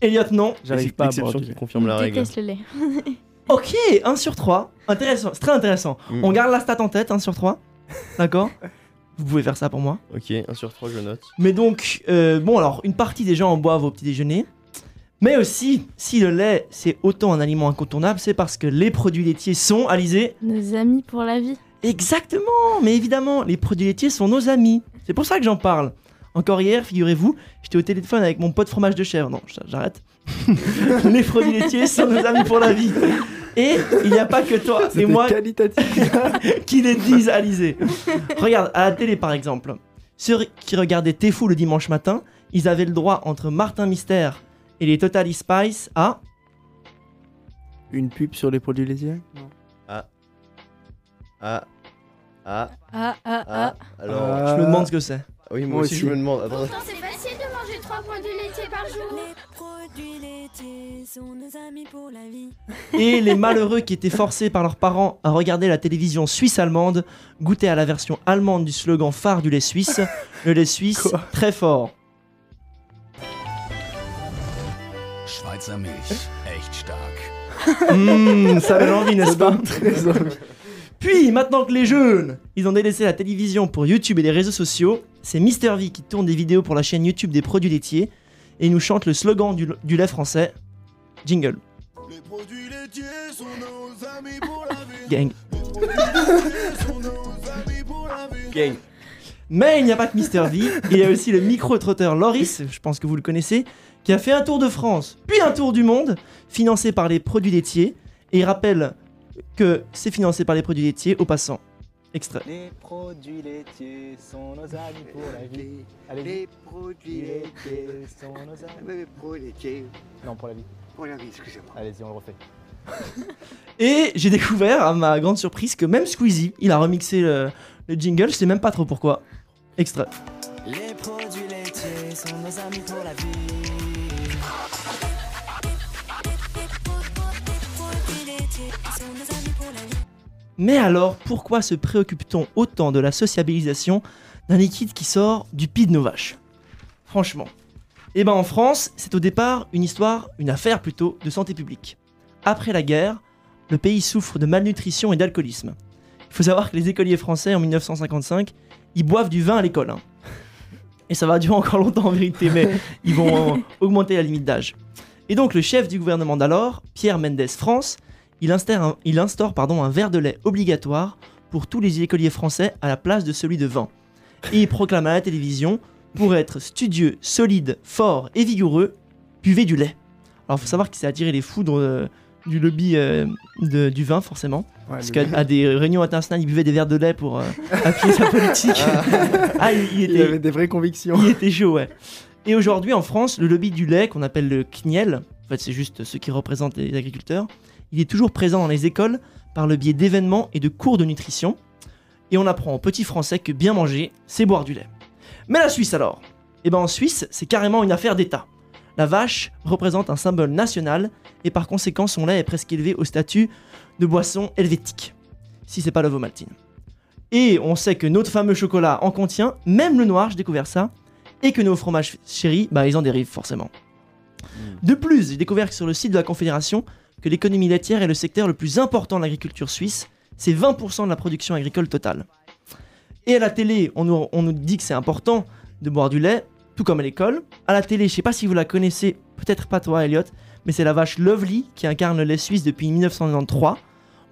Speaker 4: Elliot, non
Speaker 2: J'arrive
Speaker 1: C'est
Speaker 2: pas à boire
Speaker 1: qui confirme la règle.
Speaker 3: déteste le lait.
Speaker 4: Ok, 1 sur 3. Intéressant, c'est très intéressant.
Speaker 1: Mm.
Speaker 4: On garde la stat en tête, 1 sur 3. D'accord? Vous pouvez faire ça pour moi.
Speaker 1: Ok, 1 sur 3, je note.
Speaker 4: Mais donc, euh, bon, alors, une partie des gens en boivent au petit déjeuner. Mais aussi, si le lait c'est autant un aliment incontournable, c'est parce que les produits laitiers sont, Alizé,
Speaker 3: Nos amis pour la vie.
Speaker 4: Exactement, mais évidemment, les produits laitiers sont nos amis. C'est pour ça que j'en parle. Encore hier, figurez-vous, j'étais au téléphone avec mon pote fromage de chèvre. Non, j'arrête. les produits laitiers sont nos amis pour la vie. Et il n'y a pas que toi et moi qui les disent, Alizé. Regarde, à la télé par exemple, ceux qui regardaient T'es fou le dimanche matin, ils avaient le droit entre Martin Mystère et les Totally Spice à.
Speaker 2: Une pub sur les produits laitiers?
Speaker 1: Ah. Ah. Ah.
Speaker 3: Ah, ah,
Speaker 1: Ah.
Speaker 3: ah.
Speaker 1: Alors.
Speaker 2: Ah.
Speaker 4: Je me demande ce que c'est.
Speaker 1: Oui, moi,
Speaker 2: Moi
Speaker 1: aussi,
Speaker 2: aussi.
Speaker 1: je me demande. Attends.
Speaker 5: Pourtant, c'est facile de manger trois produits laitiers par jour.
Speaker 6: Les produits laitiers sont nos amis pour la vie.
Speaker 4: Et les malheureux qui étaient forcés par leurs parents à regarder la télévision suisse-allemande goûtaient à la version allemande du slogan phare du lait suisse, le lait suisse
Speaker 2: Quoi?
Speaker 4: très fort.
Speaker 7: Schweizer Milch, echt stark.
Speaker 4: Mmh, ça donne envie, n'est-ce pas
Speaker 2: très envie.
Speaker 4: Puis, maintenant que les jeunes, ils ont délaissé la télévision pour YouTube et les réseaux sociaux, c'est Mister V qui tourne des vidéos pour la chaîne YouTube des produits laitiers et il nous chante le slogan du, du lait français. Jingle.
Speaker 7: Les produits laitiers sont nos amis pour la vie.
Speaker 4: Gang.
Speaker 7: Les produits laitiers sont nos amis pour la vie.
Speaker 1: Gang.
Speaker 4: Mais il n'y a pas que Mister V, il y a aussi le micro-trotteur Loris, je pense que vous le connaissez, qui a fait un tour de France, puis un tour du monde, financé par les produits laitiers, et il rappelle que c'est financé par les produits laitiers au passant. Extrait.
Speaker 8: Les produits laitiers sont nos amis pour la vie. Allez,
Speaker 9: Les produits laitiers.
Speaker 8: laitiers sont nos amis.
Speaker 9: Les produits laitiers.
Speaker 8: Non, pour la vie.
Speaker 9: Pour la vie, excusez-moi.
Speaker 8: Allez-y, on le refait.
Speaker 4: Et j'ai découvert, à ma grande surprise, que même Squeezie, il a remixé le, le jingle, je sais même pas trop pourquoi. Extrait.
Speaker 6: Les produits laitiers sont nos amis pour la vie.
Speaker 4: Mais alors, pourquoi se préoccupe-t-on autant de la sociabilisation d'un liquide qui sort du pied de nos vaches? Franchement. Eh ben en France, c'est au départ une histoire, une affaire plutôt, de santé publique. Après la guerre, le pays souffre de malnutrition et d'alcoolisme. Il faut savoir que les écoliers français en 1955, ils boivent du vin à l'école. hein. Et ça va durer encore longtemps en vérité, mais ils vont augmenter la limite d'âge. Et donc le chef du gouvernement d'alors, Pierre Mendès France, il instaure, un, il instaure pardon, un verre de lait obligatoire pour tous les écoliers français à la place de celui de vin. Et il proclame à la télévision, pour être studieux, solide, fort et vigoureux, buvez du lait. Alors il faut savoir qu'il s'est attiré les foudres euh, du lobby euh, de- du vin forcément.
Speaker 2: Ouais,
Speaker 4: Parce qu'à à des réunions internationales, il buvait des verres de lait pour euh, appuyer sa politique. ah, il, il
Speaker 2: il
Speaker 4: était,
Speaker 2: avait des vraies convictions.
Speaker 4: il était chaud, ouais. Et aujourd'hui, en France, le lobby du lait, qu'on appelle le CNIEL, en fait, c'est juste ceux qui représentent les agriculteurs, il est toujours présent dans les écoles par le biais d'événements et de cours de nutrition. Et on apprend en petit français que bien manger, c'est boire du lait. Mais la Suisse alors? Eh ben en Suisse, c'est carrément une affaire d'État. La vache représente un symbole national et par conséquent, son lait est presque élevé au statut de boisson helvétique. Si c'est pas l'ovomaltine. Et on sait que notre fameux chocolat en contient, même le noir, j'ai découvert ça, et que nos fromages chéris, bah ils en dérivent forcément. De plus, j'ai découvert que sur le site de la Confédération que l'économie laitière est le secteur le plus important de l'agriculture suisse, c'est 20% de la production agricole totale. Et à la télé, on nous, dit que c'est important de boire du lait, tout comme à l'école. À la télé, je sais pas si vous la connaissez, peut-être pas toi Elliot, mais c'est la vache Lovely qui incarne le lait suisse depuis 1993.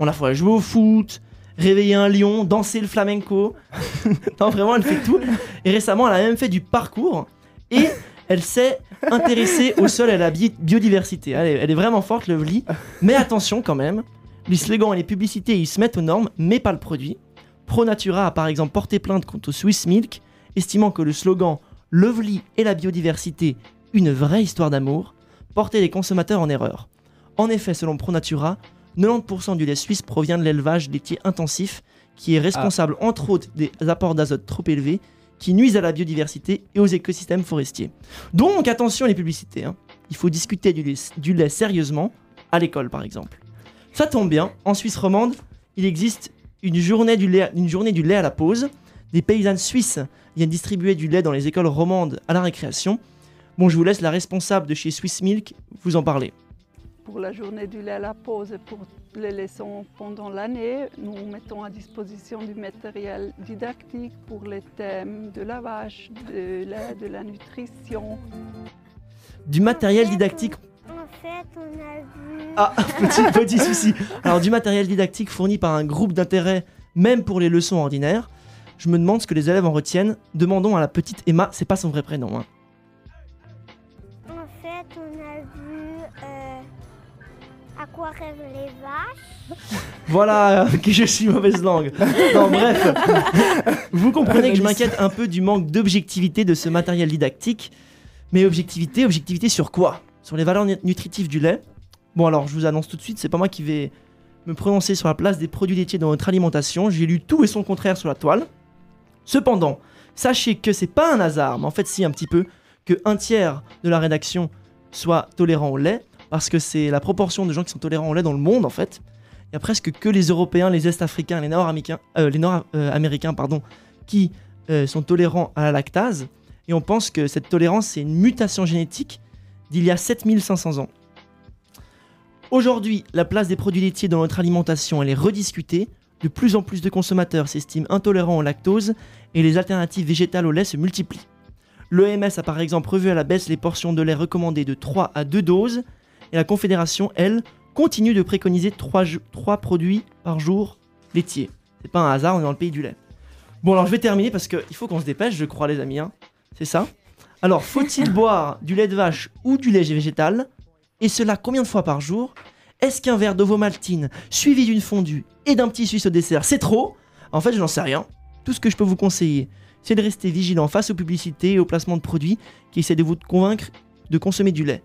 Speaker 4: On la voit jouer au foot, réveiller un lion, danser le flamenco. non, vraiment, elle fait tout. Et récemment, elle a même fait du parcours. Et elle s'est intéressée au sol et à la bi- biodiversité. Elle est, elle est vraiment forte, Lovely. Mais attention quand même, les slogans et les publicités, ils se mettent aux normes, mais pas le produit. ProNatura a par exemple porté plainte contre Swiss Milk, estimant que le slogan Lovely et la biodiversité, une vraie histoire d'amour, portait les consommateurs en erreur. En effet, selon ProNatura, 90% du lait suisse provient de l'élevage laitier intensif, qui est responsable entre autres des apports d'azote trop élevés, qui nuisent à la biodiversité et aux écosystèmes forestiers. Donc attention les publicités, hein. il faut discuter du lait, sérieusement, à l'école par exemple. Ça tombe bien, en Suisse romande, il existe une journée du lait, une journée du lait à la pause. Des paysannes suisses viennent distribuer du lait dans les écoles romandes à la récréation. Bon, je vous laisse la responsable de chez Swiss Milk vous en parler.
Speaker 10: Pour la journée du lait à la pause les leçons pendant l'année, nous mettons à disposition du matériel didactique pour les thèmes de la vache, de lait, de la nutrition.
Speaker 4: Du matériel didactique
Speaker 5: fait, on a vu.
Speaker 4: Ah, petit, petit souci. Alors, du matériel didactique fourni par un groupe d'intérêt, même pour les leçons ordinaires. Je me demande ce que les élèves en retiennent. Demandons à la petite Emma, c'est pas son vrai prénom. hein.
Speaker 5: Rêvent les vaches.
Speaker 4: Voilà, euh, que je suis mauvaise langue. Non, bref. Vous comprenez que je m'inquiète un peu du manque d'objectivité de ce matériel didactique. Mais objectivité, objectivité sur quoi? Sur les valeurs nu- nutritives du lait? Bon, alors, je vous annonce tout de suite, c'est pas moi qui vais me prononcer sur la place des produits laitiers dans notre alimentation. J'ai lu tout et son contraire sur la toile. Cependant, sachez que c'est pas un hasard, mais en fait, si, un petit peu, que un tiers de la rédaction soit tolérant au lait, parce que c'est la proportion de gens qui sont tolérants au lait dans le monde, en fait. Il y a presque que les Européens, les Est-Africains, les Nord-Américains, euh, les Nord-Américains, pardon, qui euh, sont tolérants à la lactase. Et on pense que cette tolérance, c'est une mutation génétique d'il y a 7500 ans. Aujourd'hui, la place des produits laitiers dans notre alimentation, elle est rediscutée. De plus en plus de consommateurs s'estiment intolérants au lactose et les alternatives végétales au lait se multiplient. L'OMS a par exemple revu à la baisse les portions de lait recommandées de 3 à 2 doses et la Confédération, elle, continue de préconiser 3, produits par jour laitiers. C'est pas un hasard, on est dans le pays du lait. Bon alors je vais terminer parce qu'il faut qu'on se dépêche, je crois les amis. hein. C'est ça Alors faut-il boire du lait de vache ou du lait végétal? Et cela combien de fois par jour? Est-ce qu'un verre d'ovomaltine suivi d'une fondue et d'un petit suisse au dessert, c'est trop? En fait je n'en sais rien. Tout ce que je peux vous conseiller, c'est de rester vigilant face aux publicités et aux placements de produits qui essaient de vous convaincre de consommer du lait.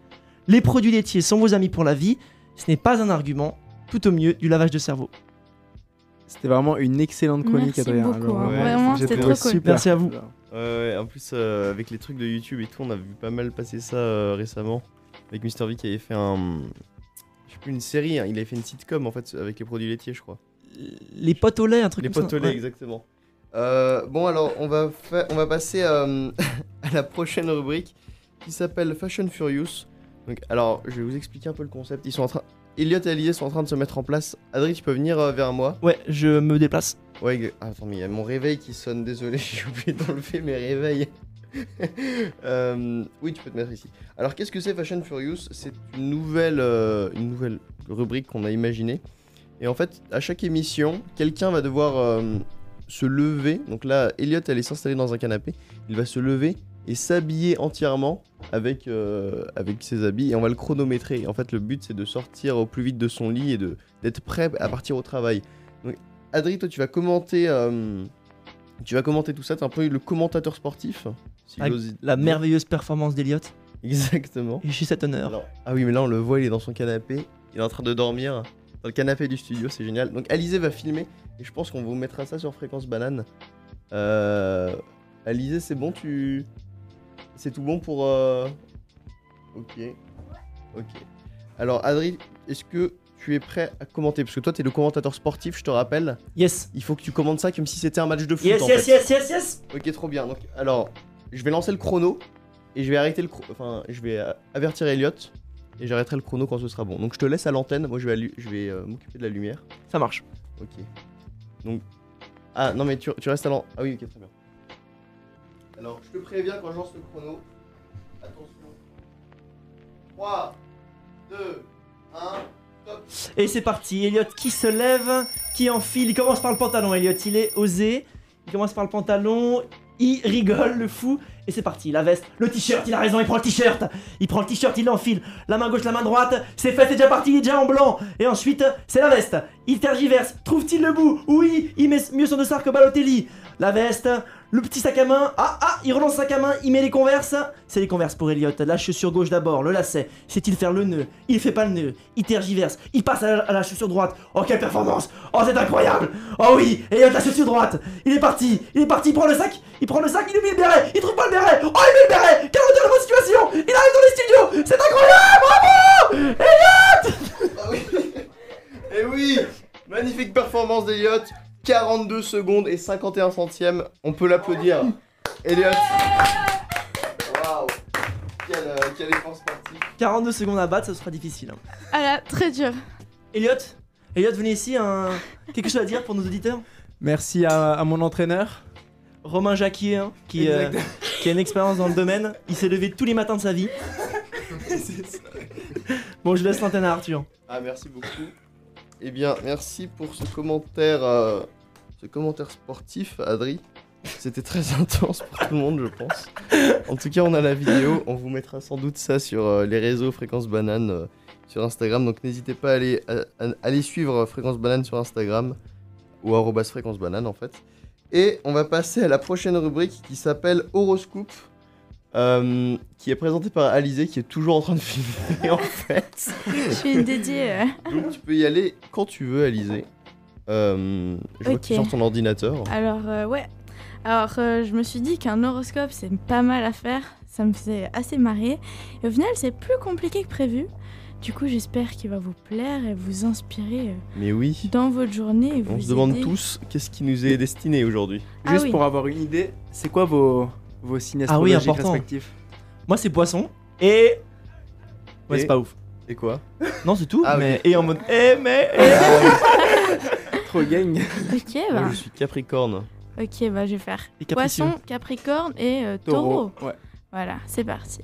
Speaker 4: Les produits laitiers sont vos amis pour la vie, ce n'est pas un argument, tout au mieux du lavage de cerveau.
Speaker 2: C'était vraiment une excellente chronique,
Speaker 3: Merci
Speaker 2: Adrien.
Speaker 3: beaucoup, hein.
Speaker 2: euh,
Speaker 3: Vraiment, c'était trop cool.
Speaker 2: super.
Speaker 4: Merci à vous.
Speaker 1: Ouais, en plus, euh, avec les trucs de YouTube et tout, on a vu pas mal passer ça euh, récemment. Avec Mr. V qui avait fait un. Je sais plus, une série, hein, il avait fait une sitcom en fait avec les produits laitiers, je crois.
Speaker 4: Les potes au lait, un truc
Speaker 1: Les
Speaker 4: comme
Speaker 1: potes
Speaker 4: ça.
Speaker 1: au lait,
Speaker 4: Ouais.
Speaker 1: exactement. Euh, bon, alors, on va, fa- on va passer euh, à la prochaine rubrique qui s'appelle Fashion Furious. Donc, alors, je vais vous expliquer un peu le concept. Ils sont en train. Elliot et Alizé sont en train de se mettre en place. Adri, tu peux venir euh, vers moi
Speaker 4: Ouais, je me déplace.
Speaker 1: Ouais, ah, attends, mais il y a mon réveil qui sonne, désolé, j'ai oublié d'enlever mes réveils. Euh, oui, tu peux te mettre ici. Alors, qu'est-ce que c'est Fashion Furious? C'est une nouvelle, euh, une nouvelle rubrique qu'on a imaginée. Et en fait, à chaque émission, quelqu'un va devoir se lever. Donc là, Elliot, elle est s'installer dans un canapé. Il va se lever et s'habiller entièrement avec, euh, avec ses habits. Et on va le chronométrer. Et en fait, le but, c'est de sortir au plus vite de son lit et de- d'être prêt à partir au travail. Donc, Adri, toi, tu vas commenter. euh, tu vas commenter tout ça. T'es un peu le commentateur sportif. si
Speaker 4: Avec
Speaker 1: j'ose
Speaker 4: La merveilleuse performance d'Eliott.
Speaker 1: Exactement.
Speaker 4: Et je suis cet honneur.
Speaker 1: Alors- ah oui, mais là, on le voit, il est dans son canapé. Il est en train de dormir dans le canapé du studio. C'est génial. Donc, Alizé va filmer. Et je pense qu'on vous mettra ça sur Fréquence Banane. Euh... Alizé, c'est bon Tu. C'est tout bon pour. euh, Ok. Ok. Alors, Adri, est-ce que tu es prêt à commenter? Parce que toi, tu es le commentateur sportif, je te rappelle.
Speaker 4: Yes.
Speaker 1: Il faut que tu commentes ça comme si c'était un match de foot.
Speaker 4: Yes,
Speaker 1: en
Speaker 4: yes,
Speaker 1: fait.
Speaker 4: yes, yes, yes.
Speaker 1: Ok, trop bien. Donc, alors, je vais lancer le chrono et je vais arrêter le chrono. Enfin, je vais euh, avertir Elliot et j'arrêterai le chrono quand ce sera bon. Donc, je te laisse à l'antenne. Moi, je vais, allu- je vais euh, m'occuper de la lumière.
Speaker 4: Ça marche.
Speaker 1: Ok. Donc, ah non, mais tu, tu restes à l'antenne. Ah oui, ok, très bien. Je te préviens quand je lance le chrono. Attention. 3, 2, 1, top.
Speaker 4: Et c'est parti. Elliot qui se lève, qui enfile. Il commence par le pantalon. Elliot, il est osé. Il commence par le pantalon. Il rigole, le fou. Et c'est parti. La veste, le t-shirt. Il a raison. Il prend le t-shirt. Il prend le t-shirt. Il l'enfile. La main gauche, la main droite. C'est fait. C'est déjà parti. Il est déjà en blanc. Et ensuite, c'est la veste. Il tergiverse. Trouve-t-il le bout? Oui. Il met mieux son dossard que Balotelli. La veste. Le petit sac à main. Ah ah. Il relance sac à main. Il met les converses. C'est les converses pour Elliot. La chaussure gauche d'abord. Le lacet. Sait-il faire le nœud? Il fait pas le nœud. Il tergiverse. Il passe à la, chaussure droite. Oh quelle performance Oh c'est incroyable Oh oui Elliot la chaussure droite. Il est parti. Il est parti. Il prend le sac. Il prend le sac. Il oublie le béret. Il trouve pas le béret. Oh il met le béret. Quelle retournement de situation Il arrive dans les studios. C'est incroyable. Bravo Elliot
Speaker 1: Ah oui Et oui Magnifique performance d'Eliott 42 secondes et 51 centièmes. On peut l'applaudir. Elliott Waouh quel, euh, quel effort sportif
Speaker 4: 42 secondes à battre, ça sera difficile. hein.
Speaker 3: Ah là, très dur.
Speaker 4: Elliot Elliot, venez ici. Un... Quelque chose à dire pour nos auditeurs?
Speaker 2: Merci à, à mon entraîneur.
Speaker 4: Romain Jacquier, hein, qui, euh, qui a une expérience dans le domaine. Il s'est levé tous les matins de sa vie. Bon, je laisse l'antenne à Arthur.
Speaker 1: Ah, merci beaucoup. Eh bien, merci pour ce commentaire, euh, ce commentaire sportif, Adri. C'était très intense pour tout le monde, je pense. En tout cas, on a la vidéo. On vous mettra sans doute ça sur euh, les réseaux Fréquence Banane euh, sur Instagram. Donc, n'hésitez pas à aller, suivre Fréquence Banane sur Instagram ou arrobas Fréquence Banane en fait. Et on va passer à la prochaine rubrique qui s'appelle Horoscope. Euh, qui est présentée par Alizé qui est toujours en train de filmer en fait.
Speaker 3: Je suis dédiée. euh.
Speaker 1: Donc tu peux y aller quand tu veux, Alizé. Euh, je vois que tu sors ton ordinateur.
Speaker 3: Alors, euh, ouais. Alors, euh, je me suis dit qu'un horoscope, c'est pas mal à faire. Ça me faisait assez marrer. Et au final, c'est plus compliqué que prévu. Du coup, j'espère qu'il va vous plaire et vous inspirer euh,
Speaker 1: Mais oui,
Speaker 3: dans votre journée. Et vous
Speaker 1: on se demande tous qu'est-ce qui nous est destiné aujourd'hui.
Speaker 3: Ah
Speaker 2: Juste
Speaker 3: oui.
Speaker 2: pour avoir une idée, c'est quoi vos, vos signes
Speaker 4: Ah oui, important.
Speaker 2: respectifs
Speaker 4: Moi, c'est poisson. Et. Ouais,
Speaker 1: Et-
Speaker 4: c'est pas ouf.
Speaker 1: Et quoi?
Speaker 4: Non, c'est tout.
Speaker 1: Ah,
Speaker 4: mais... Et en mode. Eh, mais. eh.
Speaker 2: Trop gang.
Speaker 3: Ok,
Speaker 1: Moi
Speaker 3: bah,
Speaker 1: je suis Capricorne.
Speaker 3: ok, bah, je vais faire poisson, capricorne et euh, taureau.
Speaker 2: Ouais.
Speaker 3: Voilà, c'est parti.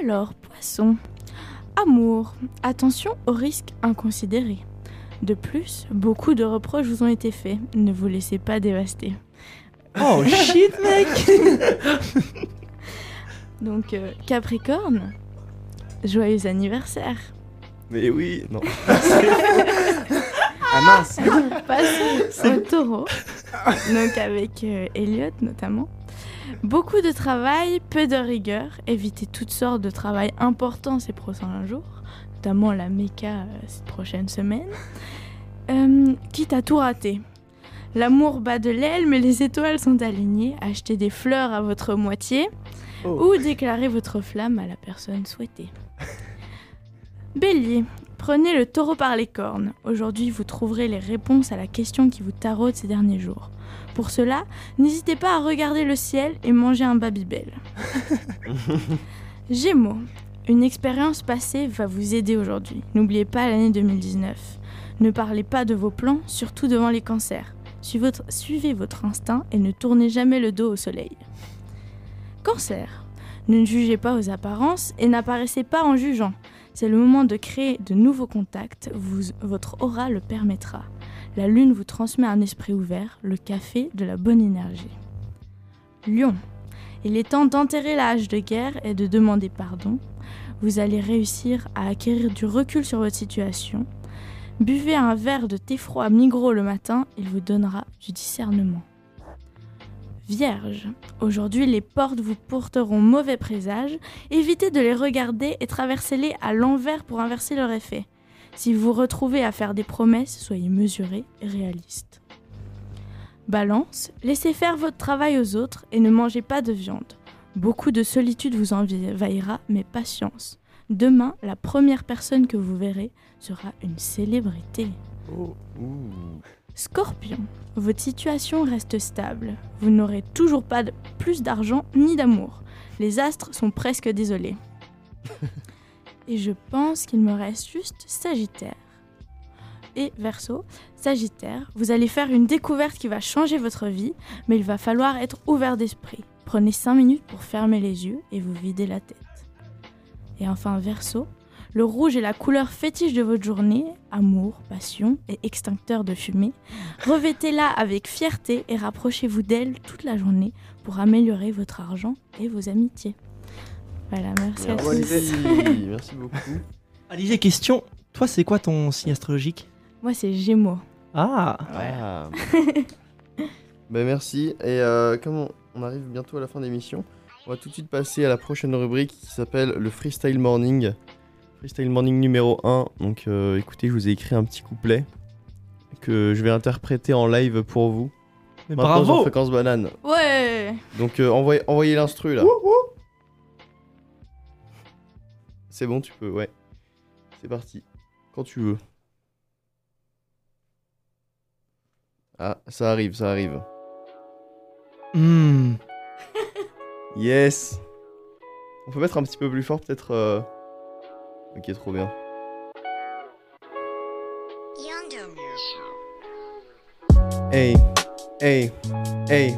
Speaker 3: Alors, poisson. Amour. Attention aux risques inconsidérés. De plus, beaucoup de reproches vous ont été faits. Ne vous laissez pas dévaster.
Speaker 4: Oh shit, mec
Speaker 3: Donc, euh, Capricorne, joyeux anniversaire.
Speaker 1: Mais oui, non.
Speaker 2: Ah mince
Speaker 3: Passons au taureau. Donc, avec euh, Elliot notamment. Beaucoup de travail, peu de rigueur. Évitez toutes sortes de travail importants ces prochains jours, notamment la méca euh, cette prochaine semaine. Euh, quitte à tout rater. L'amour bat de l'aile, mais les étoiles sont alignées. Achetez des fleurs à votre moitié
Speaker 2: Oh.
Speaker 3: ou déclarez votre flamme à la personne souhaitée. Bélier, prenez le taureau par les cornes. Aujourd'hui, vous trouverez les réponses à la question qui vous taraude ces derniers jours. Pour cela, n'hésitez pas à regarder le ciel et manger un Babybel. Gémeaux, une expérience passée va vous aider aujourd'hui. N'oubliez pas l'année 2019. Ne parlez pas de vos plans, surtout devant les cancers. Suivez votre, instinct et ne tournez jamais le dos au soleil. Cancer, ne jugez pas aux apparences et n'apparaissez pas en jugeant. C'est le moment de créer de nouveaux contacts, votre aura le permettra. La lune vous transmet un esprit ouvert, le café de la bonne énergie. Lion, il est temps d'enterrer la hache de guerre et de demander pardon. Vous allez réussir à acquérir du recul sur votre situation. Buvez un verre de thé froid Migros le matin, il vous donnera du discernement. Vierge, aujourd'hui les portes vous porteront mauvais présage. Évitez de les regarder et traversez-les à l'envers pour inverser leur effet. Si vous vous retrouvez à faire des promesses, soyez mesuré et réaliste. Balance, laissez faire votre travail aux autres et ne mangez pas de viande. Beaucoup de solitude vous envahira, mais patience. Demain, la première personne que vous verrez sera une célébrité.
Speaker 1: Ouh.
Speaker 3: Scorpion, votre situation reste stable. Vous n'aurez toujours pas de plus d'argent ni d'amour. Les astres sont presque désolés. Et je pense qu'il me reste juste Sagittaire. Et Verseau, Sagittaire, vous allez faire une découverte qui va changer votre vie, mais il va falloir être ouvert d'esprit. Prenez 5 minutes pour fermer les yeux et vous vider la tête. Et enfin Verseau, le rouge est la couleur fétiche de votre journée, amour, passion et extincteur de fumée. Revêtez-la avec fierté et rapprochez-vous d'elle toute la journée pour améliorer votre argent et vos amitiés. Voilà, merci à tous.
Speaker 2: Alizé.
Speaker 1: Merci beaucoup.
Speaker 4: Alizé, question. Toi, c'est quoi ton signe astrologique?
Speaker 3: Moi, c'est Gémeaux.
Speaker 4: Ah
Speaker 1: Ah. bah merci. Et euh, comme on, on arrive bientôt à la fin de l'émission, on va tout de suite passer à la prochaine rubrique qui s'appelle le Freestyle Morning. Freestyle Morning numéro 1. Donc euh, écoutez, je vous ai écrit un petit couplet que je vais interpréter en live pour vous.
Speaker 4: Mais
Speaker 1: Maintenant
Speaker 4: bravo
Speaker 1: Fréquence Banane.
Speaker 3: Ouais
Speaker 1: Donc euh, envoyez, envoyez l'instru là. C'est bon, tu peux, ouais. C'est parti. Quand tu veux. Ah, ça arrive, ça arrive.
Speaker 4: Hmm.
Speaker 1: Yes On peut mettre un petit peu plus fort peut-être euh, Ok, trop bien. Hey, hey, hey.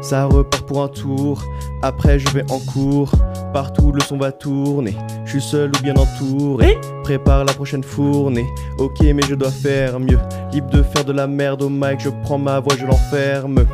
Speaker 1: Ça repart pour un tour, après je vais en cours. Partout le son va tourner, je suis seul ou bien entouré. Prépare la prochaine fournée. Ok, mais je dois faire mieux. Libre de faire de la merde au mic, je prends ma voix, je l'enferme.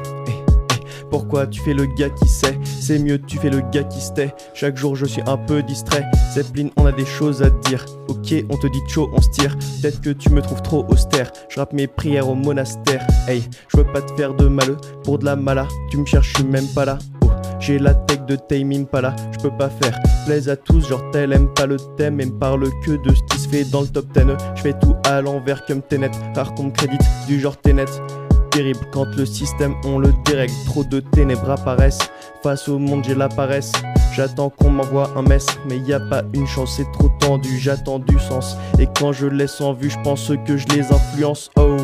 Speaker 1: Pourquoi tu fais le gars qui sait? C'est mieux, tu fais le gars qui se tait. Chaque jour, je suis un peu distrait. Zeppelin, on a des choses à dire. Ok, on te dit chaud, on se tire. Peut-être que tu me trouves trop austère. Je rappe mes prières au monastère. Hey, je veux pas te faire de mal pour de la mala. Tu me cherches, je suis même pas là. Oh, j'ai la tech de Tame Impala. Je peux pas faire plaise à tous, genre tel aime pas le thème et me parle que de ce qui se fait dans le top 10. Je fais tout à l'envers comme Tenet. Rare qu'on me crédite du genre Tenet. Terrible quand le système on le dérègle. Trop de ténèbres apparaissent. Face au monde, j'ai la paresse. J'attends qu'on m'envoie un mess, mais y a pas une chance, c'est trop tendu, j'attends du sens. Et quand je laisse en vue, je pense que je les influence. Oh,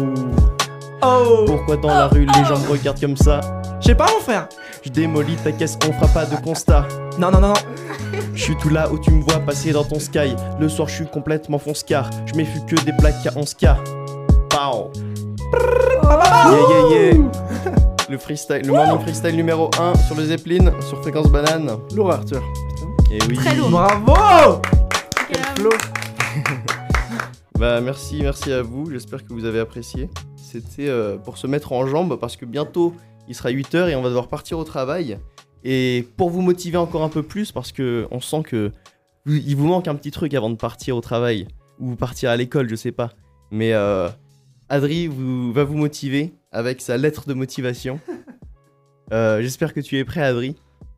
Speaker 4: Oh
Speaker 1: pourquoi dans la rue les gens me regardent comme ça?
Speaker 4: Je sais pas, mon frère
Speaker 1: Je démolis ta caisse, on fera pas de constat?
Speaker 4: Non, non, non, non.
Speaker 1: Je suis tout là où tu me vois passer dans ton sky. Le soir, je suis complètement fonce-car. Je m'effuis que des plaques à 11K. Pow. Yeah, yeah, yeah. Le freestyle, le morning freestyle numéro 1 sur le Zeppelin, sur Fréquence Banane.
Speaker 2: Lourd, Arthur.
Speaker 1: Et oui.
Speaker 3: Très lourd.
Speaker 4: Bravo
Speaker 2: Quel flow.
Speaker 1: Bah merci, merci à vous. J'espère que vous avez apprécié. C'était euh, pour se mettre en jambe parce que bientôt il sera 8h et on va devoir partir au travail. Et pour vous motiver encore un peu plus parce que on sent que vous- il vous manque un petit truc avant de partir au travail ou partir à l'école, je sais pas. Mais euh, Adri vous, va vous motiver avec sa lettre de motivation. Euh, J'espère que tu es prêt, Adri.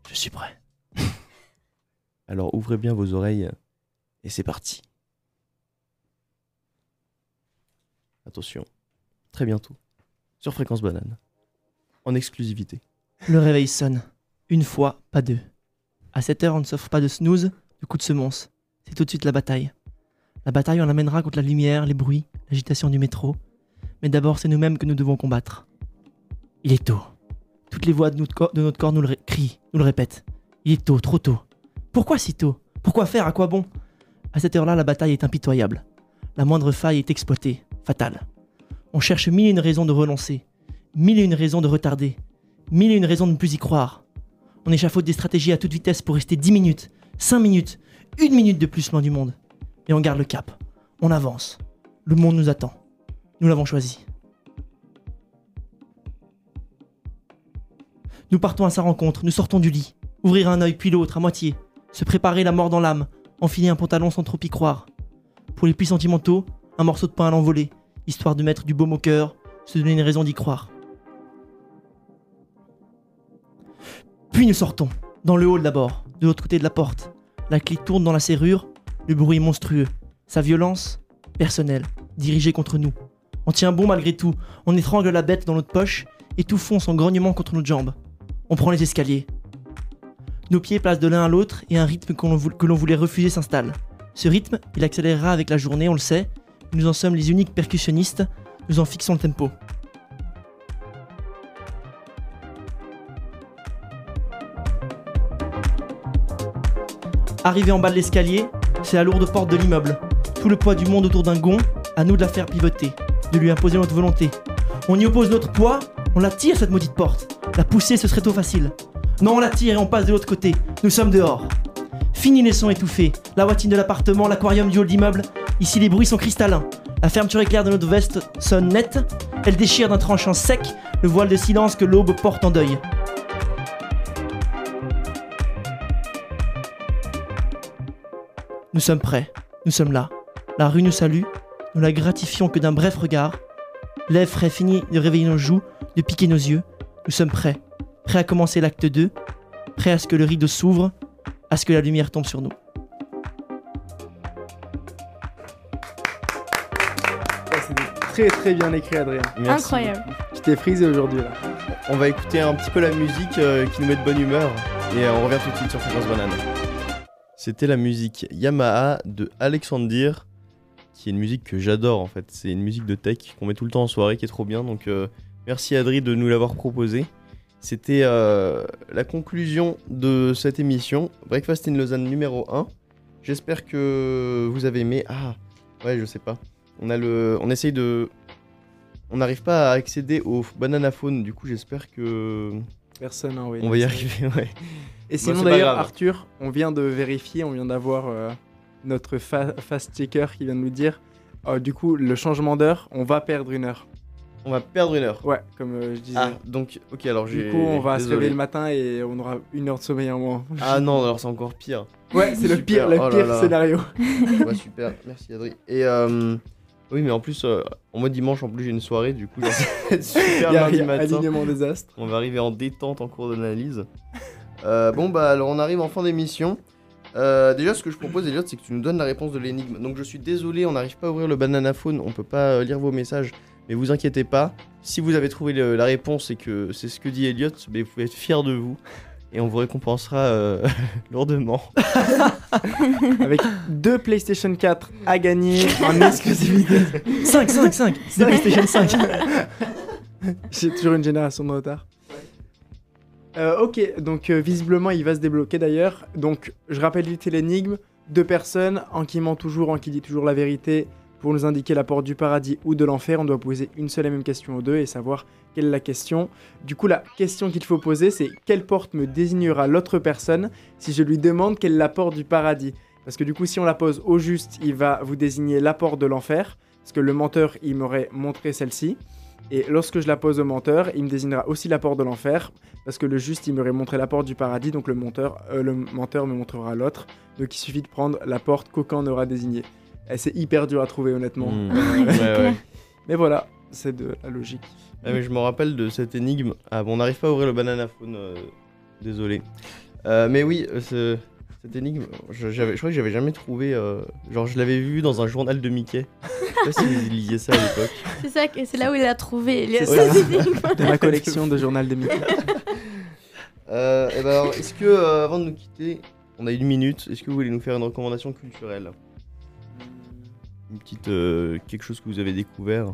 Speaker 4: Je suis prêt.
Speaker 1: Alors ouvrez bien vos oreilles et c'est parti. Attention, très bientôt, sur Fréquence Banane, en exclusivité.
Speaker 4: Le réveil sonne. Une fois, pas deux. À 7 heures, on ne s'offre pas de snooze, de coup de semonce. C'est tout de suite la bataille. La bataille, on l'amènera contre la lumière, les bruits, l'agitation du métro. Mais d'abord, c'est nous-mêmes que nous devons combattre. Il est tôt. Toutes les voix de notre corps, nous le crient, nous le répètent. Il est tôt, trop tôt. Pourquoi si tôt? Pourquoi faire? À quoi bon? À cette heure-là, la bataille est impitoyable. La moindre faille est exploitée, fatale. On cherche mille et une raisons de renoncer, mille et une raisons de retarder, mille et une raisons de ne plus y croire. On échafaude des stratégies à toute vitesse pour rester 10 minutes, 5 minutes, une minute de plus loin du monde. Et on garde le cap. On avance. Le monde nous attend. Nous l'avons choisi. Nous partons à sa rencontre, nous sortons du lit. Ouvrir un œil puis l'autre à moitié. Se préparer la mort dans l'âme. Enfiler un pantalon sans trop y croire. Pour les plus sentimentaux, un morceau de pain à l'envolée, histoire de mettre du baume au cœur, se donner une raison d'y croire. Puis nous sortons, dans le hall d'abord, de l'autre côté de la porte. La clé tourne dans la serrure, le bruit est monstrueux. Sa violence, personnelle, dirigée contre nous. On tient bon malgré tout, on étrangle la bête dans notre poche et tout fonce en grognement contre notre jambe. On prend les escaliers. Nos pieds placent de l'un à l'autre et un rythme que l'on voulait refuser s'installe. Ce rythme, il accélérera avec la journée, on le sait. Nous en sommes les uniques percussionnistes, nous en fixons le tempo. Arrivé en bas de l'escalier, c'est la lourde porte de l'immeuble. Tout le poids du monde autour d'un gond, à nous de la faire pivoter, de lui imposer notre volonté. On y oppose notre poids, on la tire cette maudite porte. La pousser, ce serait trop facile. Non, on la tire et on passe de l'autre côté. Nous sommes dehors. Fini les sons étouffés, la voitine de l'appartement, l'aquarium du hall d'immeuble. Ici, les bruits sont cristallins. La fermeture éclair de notre veste sonne nette. Elle déchire d'un tranchant sec le voile de silence que l'aube porte en deuil. Nous sommes prêts, nous sommes là. La rue nous salue, nous la gratifions que d'un bref regard. Lèvres frais fini de réveiller nos joues, de piquer nos yeux. Nous sommes prêts, prêts à commencer l'acte 2, prêts à ce que le rideau s'ouvre, à ce que la lumière tombe sur nous.
Speaker 2: Très très bien écrit, Adrien.
Speaker 1: Merci.
Speaker 3: Incroyable.
Speaker 2: Je t'ai frisé aujourd'hui là.
Speaker 1: On va écouter un petit peu la musique euh, qui nous met de bonne humeur et euh, on revient tout de suite sur Fréquence Banane. C'était la musique Yamaha de Alexandir, qui est une musique que j'adore en fait. C'est une musique de tech qu'on met tout le temps en soirée qui est trop bien. Donc euh, merci Adri de nous l'avoir proposé. C'était euh, la conclusion de cette émission, Breakfast in Lausanne numéro 1. J'espère que vous avez aimé. Ah, ouais, je sais pas. On a le, on essaye de, on n'arrive pas à accéder au bananaphone. Du coup, j'espère que
Speaker 2: Personne n'a envoyé.
Speaker 1: On va y arriver, ouais.
Speaker 2: Et sinon d'ailleurs. Arthur, on vient de vérifier, on vient d'avoir euh, notre fa- fast-checker qui vient de nous dire, euh, du coup, le changement d'heure, on va perdre une heure.
Speaker 1: On va perdre une heure.
Speaker 2: Ouais, comme euh, je disais.
Speaker 1: Ah, donc, ok, alors j'ai.
Speaker 2: du coup, on va se réveiller le matin et on aura une heure de sommeil en moins.
Speaker 1: Ah non, alors c'est encore pire.
Speaker 2: Ouais, c'est le pire, le
Speaker 1: oh
Speaker 2: pire
Speaker 1: là.
Speaker 2: scénario.
Speaker 1: Ouais, super, merci Adri. Et euh, oui, mais en plus, euh, en mode dimanche, en plus, j'ai une soirée, du coup, être super
Speaker 2: Il y a
Speaker 1: lundi matin.
Speaker 2: alignement des astres.
Speaker 1: On va arriver en détente en cours d'analyse. Bon, bah, alors on arrive en fin d'émission. Euh, déjà, ce que je propose, Elliot, c'est que tu nous donnes la réponse de l'énigme. Donc, je suis désolé, on n'arrive pas à ouvrir le banana phone, on peut pas euh, lire vos messages. Mais vous inquiétez pas, si vous avez trouvé le- la réponse et que c'est ce que dit Elliot, mais vous pouvez être fiers de vous. Et on vous récompensera euh, lourdement.
Speaker 2: Avec deux PlayStation 4 à gagner en exclusivité.
Speaker 4: 5, 5, 5 C'est de PlayStation 5
Speaker 2: J'ai toujours une génération de retard. Euh, ok, donc euh, visiblement il va se débloquer d'ailleurs. Donc je rappelle vite l'énigme deux personnes, en qui ment toujours, en qui dit toujours la vérité. Pour nous indiquer la porte du paradis ou de l'enfer, on doit poser une seule et même question aux deux et savoir quelle est la question. Du coup, la question qu'il faut poser, c'est quelle porte me désignera l'autre personne si je lui demande quelle est la porte du paradis? Parce que du coup, si on la pose au juste, il va vous désigner la porte de l'enfer, parce que le menteur, il m'aurait montré celle-ci. Et lorsque je la pose au menteur, il me désignera aussi la porte de l'enfer, parce que le juste, il m'aurait montré la porte du paradis, donc le, monteur, euh, le menteur me montrera l'autre. Donc il suffit de prendre la porte qu'aucun aura désignée. Et c'est hyper dur à trouver, honnêtement.
Speaker 1: Hmm. Ouais, ouais.
Speaker 2: mais voilà, c'est de la logique.
Speaker 1: Ah, mais je me rappelle de cette énigme. Ah bon, on n'arrive pas à ouvrir le banana phone, euh, désolé. Euh, mais oui, euh, ce- cette énigme, je, crois que j'avais jamais trouvé. euh, genre, je l'avais vu dans un journal de Mickey. Je sais pas si vous lisiez ça à l'époque.
Speaker 3: C'est ça, que- c'est là où il a trouvé. Il y a
Speaker 2: C'est ça. De ma collection de journal de Mickey.
Speaker 1: Euh, et ben alors, est-ce que, euh, avant de nous quitter, on a une minute, est-ce que vous voulez nous faire une recommandation culturelle? Une petite. euh, quelque chose que vous avez découvert?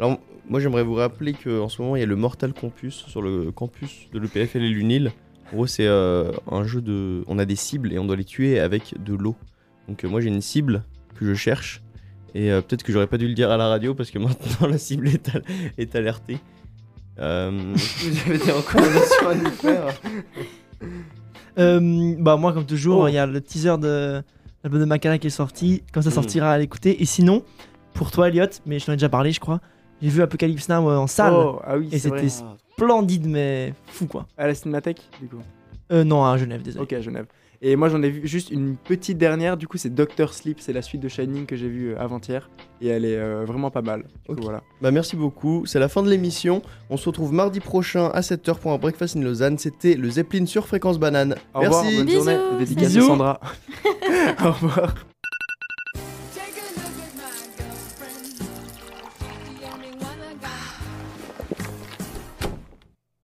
Speaker 1: Alors, moi j'aimerais vous rappeler qu'en ce moment il y a le Mortal Campus sur le campus de l'EPFL et l'UNIL. En gros, c'est euh, un jeu de. On a des cibles et on doit les tuer avec de l'eau. Donc, euh, moi j'ai une cible que je cherche. Et euh, peut-être que j'aurais pas dû le dire à la radio parce que maintenant la cible est, al- est alertée. Euh, vous avez des recommandations à nous faire
Speaker 4: Euh, bah moi comme toujours,
Speaker 2: Oh.
Speaker 4: il y a le teaser de l'album de qui est sorti, quand ça
Speaker 1: Mm.
Speaker 4: sortira à l'écouter. Et sinon, pour toi Elliot, mais je t'en ai déjà parlé je crois, j'ai vu Apocalypse Now euh, en salle.
Speaker 2: Oh, ah oui,
Speaker 4: et
Speaker 2: c'est vrai.
Speaker 4: c'était splendide mais fou quoi.
Speaker 2: À la Cinémathèque, du coup.
Speaker 4: Euh, non, à Genève, désolé.
Speaker 2: Ok, à Genève. Et moi j'en ai vu juste une petite dernière, du coup c'est Doctor Sleep, c'est la suite de Shining que j'ai vue euh, avant-hier. Et elle est euh, vraiment pas mal. Du coup,
Speaker 1: Ok.
Speaker 2: voilà.
Speaker 1: Bah merci beaucoup, c'est la fin de l'émission. On se retrouve mardi prochain à 7h pour un breakfast in Lausanne. C'était le Zeppelin sur fréquence banane.
Speaker 2: Au revoir,
Speaker 1: merci.
Speaker 2: bonne journée.
Speaker 3: Bisous,
Speaker 2: Dédicace à
Speaker 4: salut.
Speaker 2: Sandra. Au revoir.